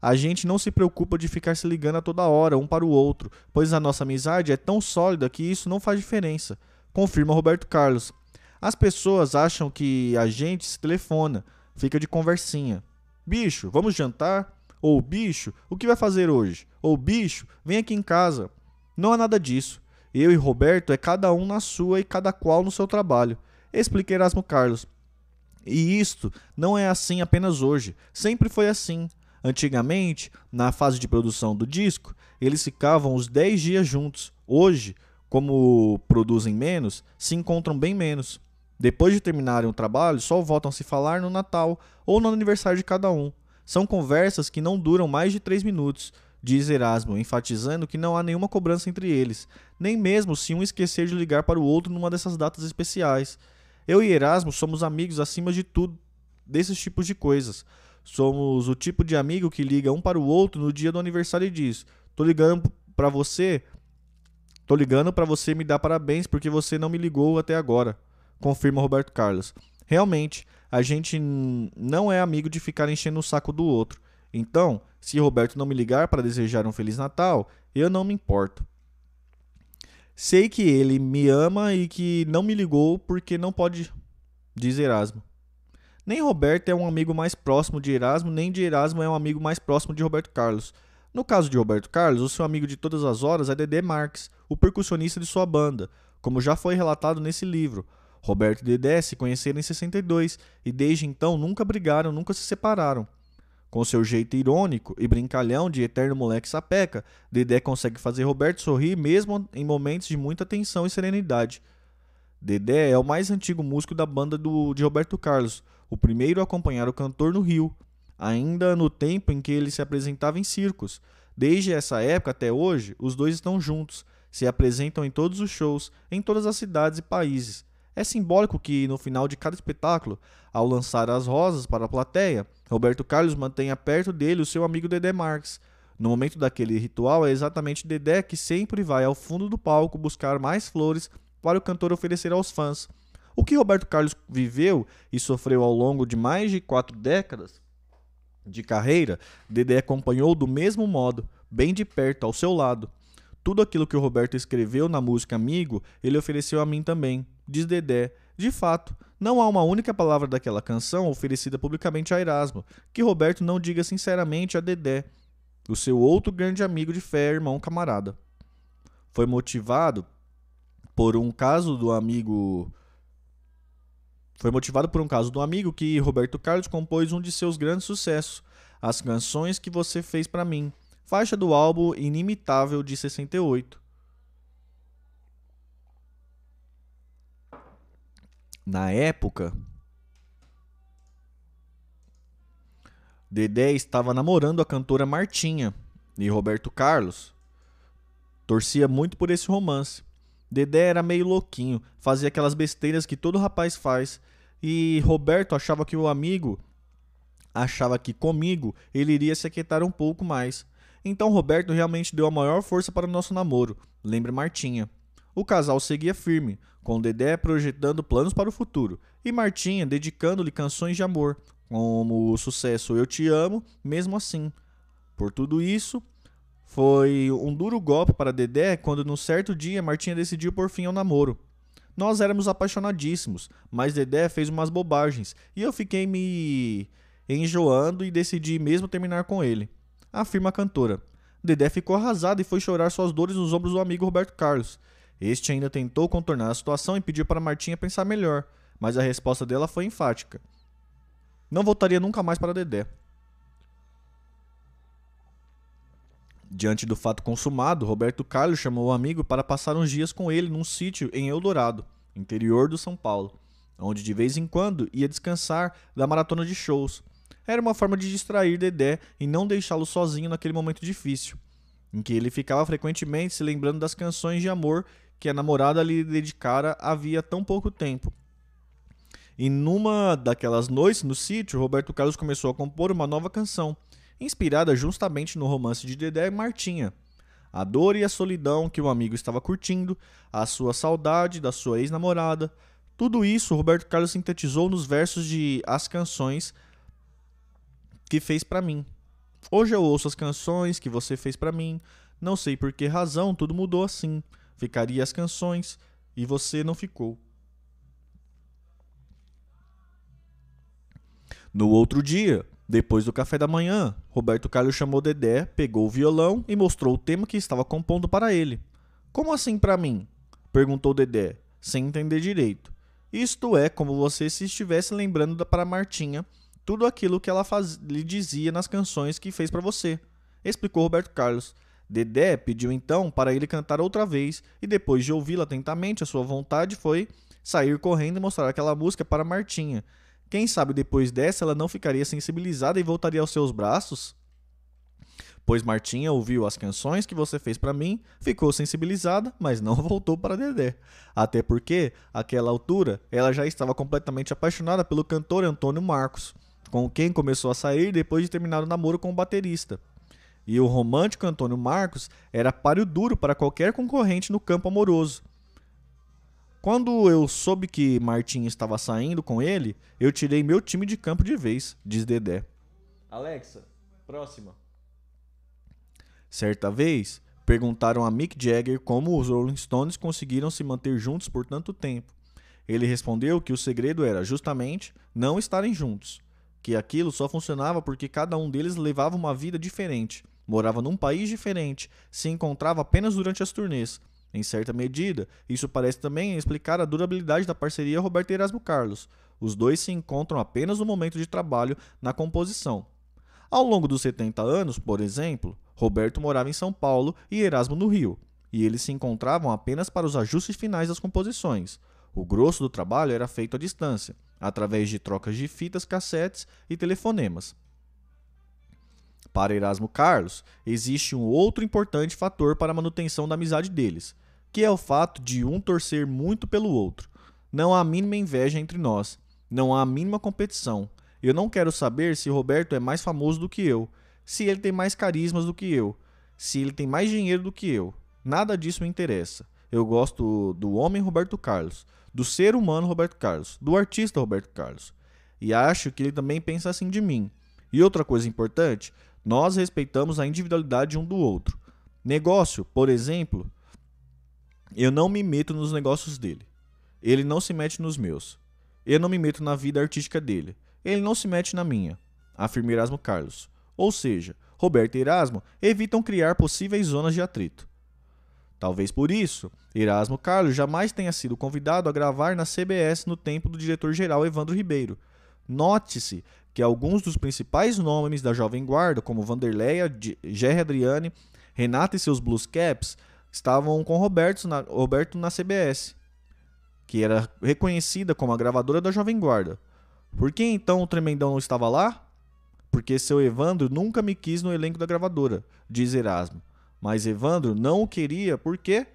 A gente não se preocupa de ficar se ligando a toda hora um para o outro, pois a nossa amizade é tão sólida que isso não faz diferença, confirma Roberto Carlos. As pessoas acham que a gente se telefona, fica de conversinha. Bicho, vamos jantar? Ou bicho, o que vai fazer hoje? Ou bicho, vem aqui em casa. Não há nada disso. Eu e Roberto é cada um na sua e cada qual no seu trabalho. Explica Erasmo Carlos. E isto não é assim apenas hoje, sempre foi assim. Antigamente, na fase de produção do disco, eles ficavam os 10 dias juntos. Hoje, como produzem menos, se encontram bem menos. Depois de terminarem o trabalho, só voltam a se falar no Natal ou no aniversário de cada um. São conversas que não duram mais de 3 minutos, diz Erasmo, enfatizando que não há nenhuma cobrança entre eles, nem mesmo se um esquecer de ligar para o outro numa dessas datas especiais. Eu e Erasmo somos amigos acima de tudo desses tipos de coisas. Somos o tipo de amigo que liga um para o outro no dia do aniversário e diz: "Tô ligando para você, tô ligando para você me dar parabéns porque você não me ligou até agora", confirma Roberto Carlos. Realmente, a gente não é amigo de ficar enchendo o saco do outro. Então, se Roberto não me ligar para desejar um feliz Natal, eu não me importo. Sei que ele me ama e que não me ligou porque não pode, diz Erasmo. Nem Roberto é um amigo mais próximo de Erasmo, nem de Erasmo é um amigo mais próximo de Roberto Carlos. No caso de Roberto Carlos, o seu amigo de todas as horas é Dedé Marques, o percussionista de sua banda, como já foi relatado nesse livro. Roberto e Dedé se conheceram em 62 e desde então nunca brigaram, nunca se separaram. Com seu jeito irônico e brincalhão de eterno moleque sapeca, Dedé consegue fazer Roberto sorrir mesmo em momentos de muita tensão e serenidade. Dedé é o mais antigo músico da banda do, de Roberto Carlos, o primeiro a acompanhar o cantor no Rio, ainda no tempo em que ele se apresentava em circos. Desde essa época até hoje, os dois estão juntos, se apresentam em todos os shows, em todas as cidades e países. É simbólico que, no final de cada espetáculo, ao lançar as rosas para a plateia, Roberto Carlos mantenha perto dele o seu amigo Dedé Marques. No momento daquele ritual, é exatamente Dedé que sempre vai ao fundo do palco buscar mais flores para o cantor oferecer aos fãs. O que Roberto Carlos viveu e sofreu ao longo de mais de quatro décadas de carreira, Dedé acompanhou do mesmo modo, bem de perto, ao seu lado. Tudo aquilo que o Roberto escreveu na música Amigo, ele ofereceu a mim também, diz Dedé. De fato, não há uma única palavra daquela canção oferecida publicamente a Erasmo que Roberto não diga sinceramente a Dedé, o seu outro grande amigo de fé, irmão camarada. Foi motivado por um caso do amigo foi motivado por um caso do amigo que Roberto Carlos compôs um de seus grandes sucessos, As Canções que Você Fez para Mim, faixa do álbum Inimitável de 68. Na época, Dedé estava namorando a cantora Martinha e Roberto Carlos torcia muito por esse romance. Dedé era meio louquinho, fazia aquelas besteiras que todo rapaz faz e Roberto achava que o amigo achava que comigo ele iria se aquietar um pouco mais. Então Roberto realmente deu a maior força para o nosso namoro, lembra Martinha. O casal seguia firme, com Dedé projetando planos para o futuro e Martinha dedicando-lhe canções de amor, como o sucesso Eu Te Amo, mesmo assim. Por tudo isso, foi um duro golpe para Dedé quando, num certo dia, Martinha decidiu por fim ao namoro. Nós éramos apaixonadíssimos, mas Dedé fez umas bobagens e eu fiquei me enjoando e decidi mesmo terminar com ele. Afirma a cantora. Dedé ficou arrasado e foi chorar suas dores nos ombros do amigo Roberto Carlos. Este ainda tentou contornar a situação e pediu para Martinha pensar melhor, mas a resposta dela foi enfática. Não voltaria nunca mais para Dedé. Diante do fato consumado, Roberto Carlos chamou o amigo para passar uns dias com ele num sítio em Eldorado, interior do São Paulo, onde de vez em quando ia descansar da maratona de shows. Era uma forma de distrair Dedé e não deixá-lo sozinho naquele momento difícil, em que ele ficava frequentemente se lembrando das canções de amor que a namorada lhe dedicara havia tão pouco tempo. E numa daquelas noites no sítio, Roberto Carlos começou a compor uma nova canção inspirada justamente no romance de Dedé e Martinha. A dor e a solidão que o amigo estava curtindo, a sua saudade da sua ex-namorada, tudo isso Roberto Carlos sintetizou nos versos de As Canções que fez para mim. Hoje eu ouço as canções que você fez para mim, não sei por que razão tudo mudou assim. Ficaria as canções e você não ficou. No outro dia, depois do café da manhã, Roberto Carlos chamou Dedé, pegou o violão e mostrou o tema que estava compondo para ele. Como assim para mim? perguntou Dedé, sem entender direito. Isto é como você se estivesse lembrando para Martinha tudo aquilo que ela faz... lhe dizia nas canções que fez para você, explicou Roberto Carlos. Dedé pediu então para ele cantar outra vez e depois de ouvi-la atentamente, a sua vontade foi sair correndo e mostrar aquela música para Martinha, quem sabe depois dessa ela não ficaria sensibilizada e voltaria aos seus braços? Pois Martinha ouviu as canções que você fez para mim, ficou sensibilizada, mas não *laughs* voltou para Dedé. Até porque, àquela altura, ela já estava completamente apaixonada pelo cantor Antônio Marcos, com quem começou a sair depois de terminar o namoro com o baterista. E o romântico Antônio Marcos era páreo duro para qualquer concorrente no campo amoroso. Quando eu soube que Martim estava saindo com ele, eu tirei meu time de campo de vez, diz Dedé. Alexa, próxima. Certa vez, perguntaram a Mick Jagger como os Rolling Stones conseguiram se manter juntos por tanto tempo. Ele respondeu que o segredo era justamente não estarem juntos, que aquilo só funcionava porque cada um deles levava uma vida diferente, morava num país diferente, se encontrava apenas durante as turnês em certa medida, isso parece também explicar a durabilidade da parceria Roberto e Erasmo Carlos. Os dois se encontram apenas no momento de trabalho na composição. Ao longo dos 70 anos, por exemplo, Roberto morava em São Paulo e Erasmo no Rio, e eles se encontravam apenas para os ajustes finais das composições. O grosso do trabalho era feito à distância, através de trocas de fitas, cassetes e telefonemas. Para Erasmo Carlos, existe um outro importante fator para a manutenção da amizade deles, que é o fato de um torcer muito pelo outro. Não há a mínima inveja entre nós, não há a mínima competição. Eu não quero saber se Roberto é mais famoso do que eu, se ele tem mais carismas do que eu, se ele tem mais dinheiro do que eu. Nada disso me interessa. Eu gosto do homem Roberto Carlos, do ser humano Roberto Carlos, do artista Roberto Carlos. E acho que ele também pensa assim de mim. E outra coisa importante, nós respeitamos a individualidade um do outro. Negócio, por exemplo, eu não me meto nos negócios dele. Ele não se mete nos meus. Eu não me meto na vida artística dele. Ele não se mete na minha, afirma Erasmo Carlos. Ou seja, Roberto e Erasmo evitam criar possíveis zonas de atrito. Talvez por isso, Erasmo Carlos jamais tenha sido convidado a gravar na CBS no tempo do diretor-geral Evandro Ribeiro. Note-se que alguns dos principais nomes da Jovem Guarda, como Vanderleia, Jerry Adriane, Renata e seus Blues Caps, estavam com Roberto na, Roberto na CBS, que era reconhecida como a gravadora da Jovem Guarda. Por que então o Tremendão não estava lá? Porque seu Evandro nunca me quis no elenco da gravadora, diz Erasmo. Mas Evandro não o queria, por quê?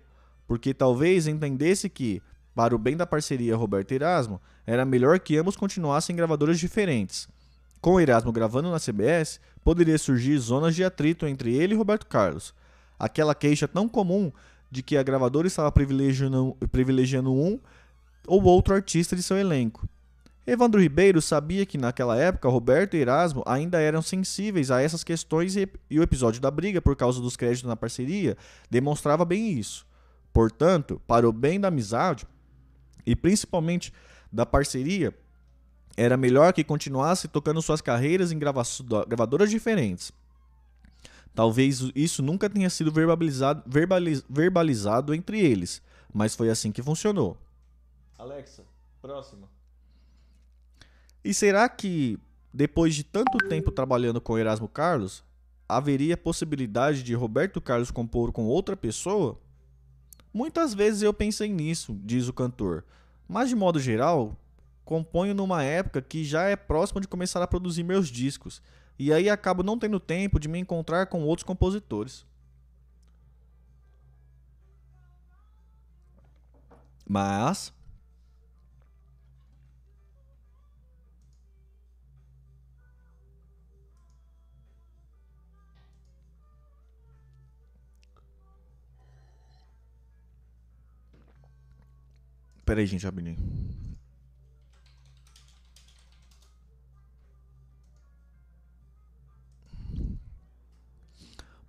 Porque talvez entendesse que, para o bem da parceria Roberto Erasmo, era melhor que ambos continuassem em gravadoras diferentes. Com Erasmo gravando na CBS, poderia surgir zonas de atrito entre ele e Roberto Carlos aquela queixa tão comum de que a gravadora estava privilegiando, privilegiando um ou outro artista de seu elenco. Evandro Ribeiro sabia que naquela época Roberto e Erasmo ainda eram sensíveis a essas questões e, e o episódio da briga por causa dos créditos na parceria demonstrava bem isso. Portanto, para o bem da amizade e principalmente da parceria, era melhor que continuasse tocando suas carreiras em gravadoras diferentes. Talvez isso nunca tenha sido verbalizado, verbaliz, verbalizado entre eles, mas foi assim que funcionou. Alexa, próxima. E será que, depois de tanto tempo trabalhando com Erasmo Carlos, haveria possibilidade de Roberto Carlos compor com outra pessoa? Muitas vezes eu pensei nisso, diz o cantor, mas de modo geral, componho numa época que já é próximo de começar a produzir meus discos, e aí acabo não tendo tempo de me encontrar com outros compositores. Mas Pera aí, gente, rapidinho.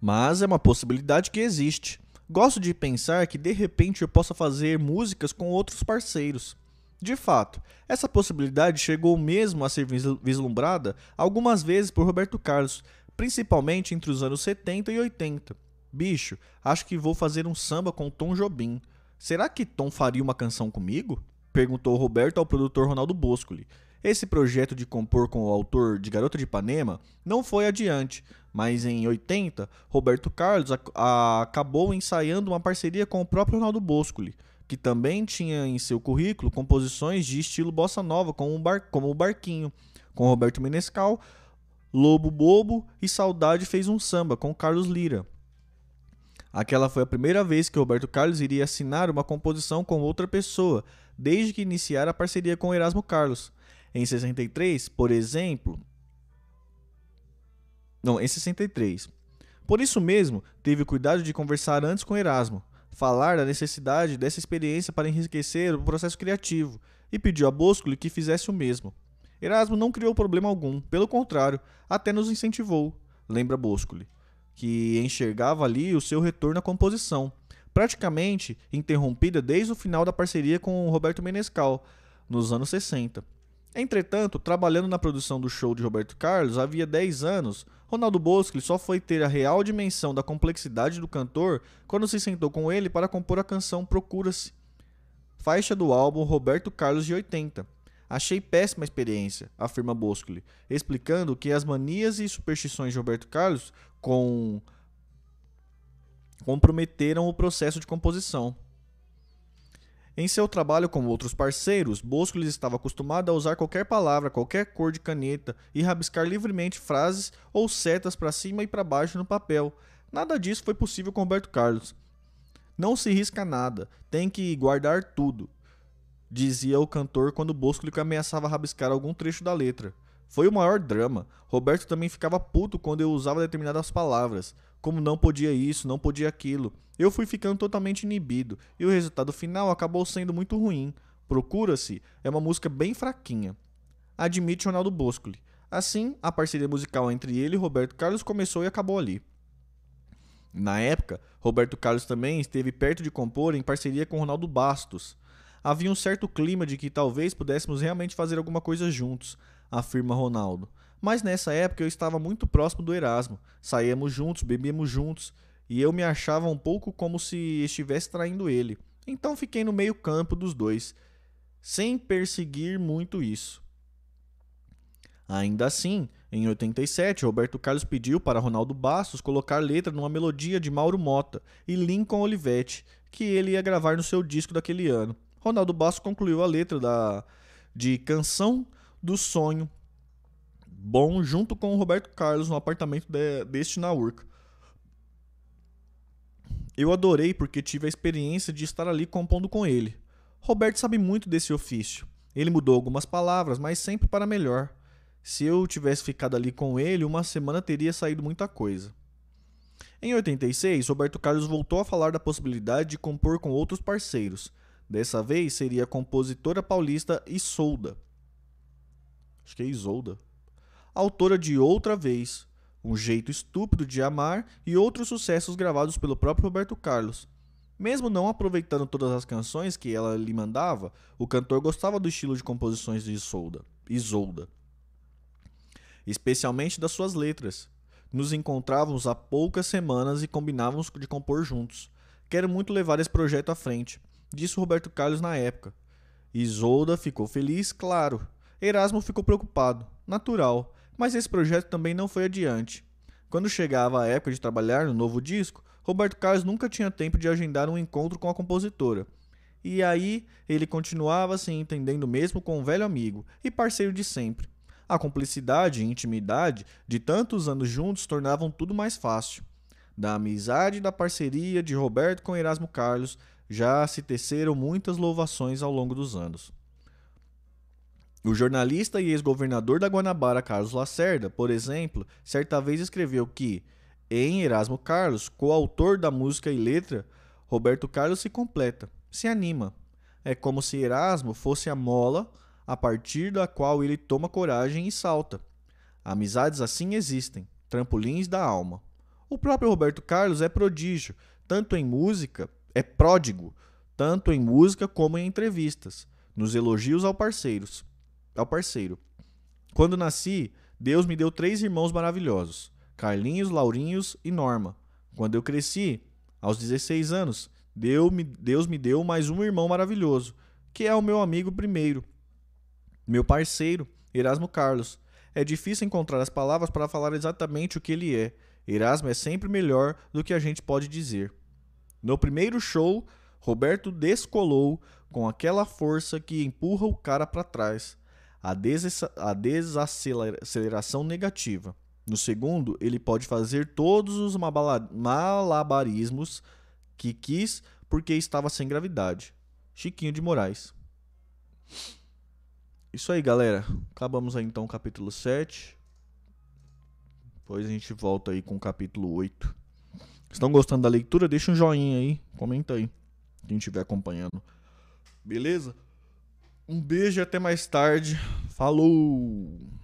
Mas é uma possibilidade que existe. Gosto de pensar que de repente eu possa fazer músicas com outros parceiros. De fato, essa possibilidade chegou mesmo a ser vislumbrada algumas vezes por Roberto Carlos, principalmente entre os anos 70 e 80. Bicho, acho que vou fazer um samba com Tom Jobim. Será que Tom faria uma canção comigo? Perguntou Roberto ao produtor Ronaldo Boscoli. Esse projeto de compor com o autor de Garota de Ipanema não foi adiante, mas em 80, Roberto Carlos acabou ensaiando uma parceria com o próprio Ronaldo Boscoli, que também tinha em seu currículo composições de estilo bossa nova, como, um bar, como o Barquinho, com Roberto Menescal, Lobo Bobo e Saudade fez um samba com Carlos Lira. Aquela foi a primeira vez que Roberto Carlos iria assinar uma composição com outra pessoa, desde que iniciara a parceria com Erasmo Carlos. Em 63, por exemplo. Não, em 63. Por isso mesmo, teve cuidado de conversar antes com Erasmo, falar da necessidade dessa experiência para enriquecer o processo criativo, e pediu a Boscoli que fizesse o mesmo. Erasmo não criou problema algum, pelo contrário, até nos incentivou, lembra Boscoli que enxergava ali o seu retorno à composição, praticamente interrompida desde o final da parceria com Roberto Menescal, nos anos 60. Entretanto, trabalhando na produção do show de Roberto Carlos havia 10 anos, Ronaldo Bosco só foi ter a real dimensão da complexidade do cantor quando se sentou com ele para compor a canção Procura-se, faixa do álbum Roberto Carlos de 80. Achei péssima experiência, afirma Boscoli, explicando que as manias e superstições de Roberto Carlos com comprometeram o processo de composição. Em seu trabalho com outros parceiros, Boscoli estava acostumado a usar qualquer palavra, qualquer cor de caneta e rabiscar livremente frases ou setas para cima e para baixo no papel. Nada disso foi possível com Roberto Carlos. Não se risca nada, tem que guardar tudo dizia o cantor quando Bosco ameaçava rabiscar algum trecho da letra. Foi o maior drama. Roberto também ficava puto quando eu usava determinadas palavras, como não podia isso, não podia aquilo. Eu fui ficando totalmente inibido e o resultado final acabou sendo muito ruim. Procura-se é uma música bem fraquinha. Admite Ronaldo Boscoli. Assim, a parceria musical entre ele e Roberto Carlos começou e acabou ali. Na época, Roberto Carlos também esteve perto de compor em parceria com Ronaldo Bastos havia um certo clima de que talvez pudéssemos realmente fazer alguma coisa juntos, afirma Ronaldo. Mas nessa época eu estava muito próximo do Erasmo. Saíamos juntos, bebíamos juntos, e eu me achava um pouco como se estivesse traindo ele. Então fiquei no meio campo dos dois, sem perseguir muito isso. Ainda assim, em 87, Roberto Carlos pediu para Ronaldo Bastos colocar letra numa melodia de Mauro Mota e Lincoln Olivetti, que ele ia gravar no seu disco daquele ano. Ronaldo Bastos concluiu a letra da, de Canção do Sonho Bom junto com o Roberto Carlos no apartamento de, deste na Urca. Eu adorei porque tive a experiência de estar ali compondo com ele. Roberto sabe muito desse ofício. Ele mudou algumas palavras, mas sempre para melhor. Se eu tivesse ficado ali com ele, uma semana teria saído muita coisa. Em 86, Roberto Carlos voltou a falar da possibilidade de compor com outros parceiros, Dessa vez seria a compositora paulista Isolda. Acho que é Isolda, autora de Outra Vez, Um Jeito Estúpido de Amar e outros sucessos gravados pelo próprio Roberto Carlos. Mesmo não aproveitando todas as canções que ela lhe mandava, o cantor gostava do estilo de composições de Isolda, Isolda especialmente das suas letras. Nos encontrávamos há poucas semanas e combinávamos de compor juntos. Quero muito levar esse projeto à frente, disse Roberto Carlos na época. Isolda ficou feliz, claro. Erasmo ficou preocupado, natural, mas esse projeto também não foi adiante. Quando chegava a época de trabalhar no novo disco, Roberto Carlos nunca tinha tempo de agendar um encontro com a compositora. E aí ele continuava se entendendo mesmo com um velho amigo e parceiro de sempre. A cumplicidade e intimidade de tantos anos juntos tornavam tudo mais fácil. Da amizade e da parceria de Roberto com Erasmo Carlos já se teceram muitas louvações ao longo dos anos. O jornalista e ex-governador da Guanabara, Carlos Lacerda, por exemplo, certa vez escreveu que, em Erasmo Carlos, coautor da música e letra, Roberto Carlos se completa, se anima. É como se Erasmo fosse a mola a partir da qual ele toma coragem e salta. Amizades assim existem, trampolins da alma. O próprio Roberto Carlos é prodígio, tanto em música, é pródigo, tanto em música como em entrevistas, nos elogios ao parceiros, ao parceiro. Quando nasci, Deus me deu três irmãos maravilhosos: Carlinhos, Laurinhos e Norma. Quando eu cresci, aos 16 anos, Deus me deu mais um irmão maravilhoso, que é o meu amigo primeiro, meu parceiro, Erasmo Carlos. É difícil encontrar as palavras para falar exatamente o que ele é. Erasmo é sempre melhor do que a gente pode dizer. No primeiro show, Roberto descolou com aquela força que empurra o cara para trás, a, desaceleração negativa. No segundo, ele pode fazer todos os malabarismos que quis porque estava sem gravidade. Chiquinho de Moraes. Isso aí, galera. Acabamos aí então o capítulo 7. Depois a gente volta aí com o capítulo 8. Estão gostando da leitura? Deixa um joinha aí. Comenta aí. Quem estiver acompanhando. Beleza? Um beijo e até mais tarde. Falou!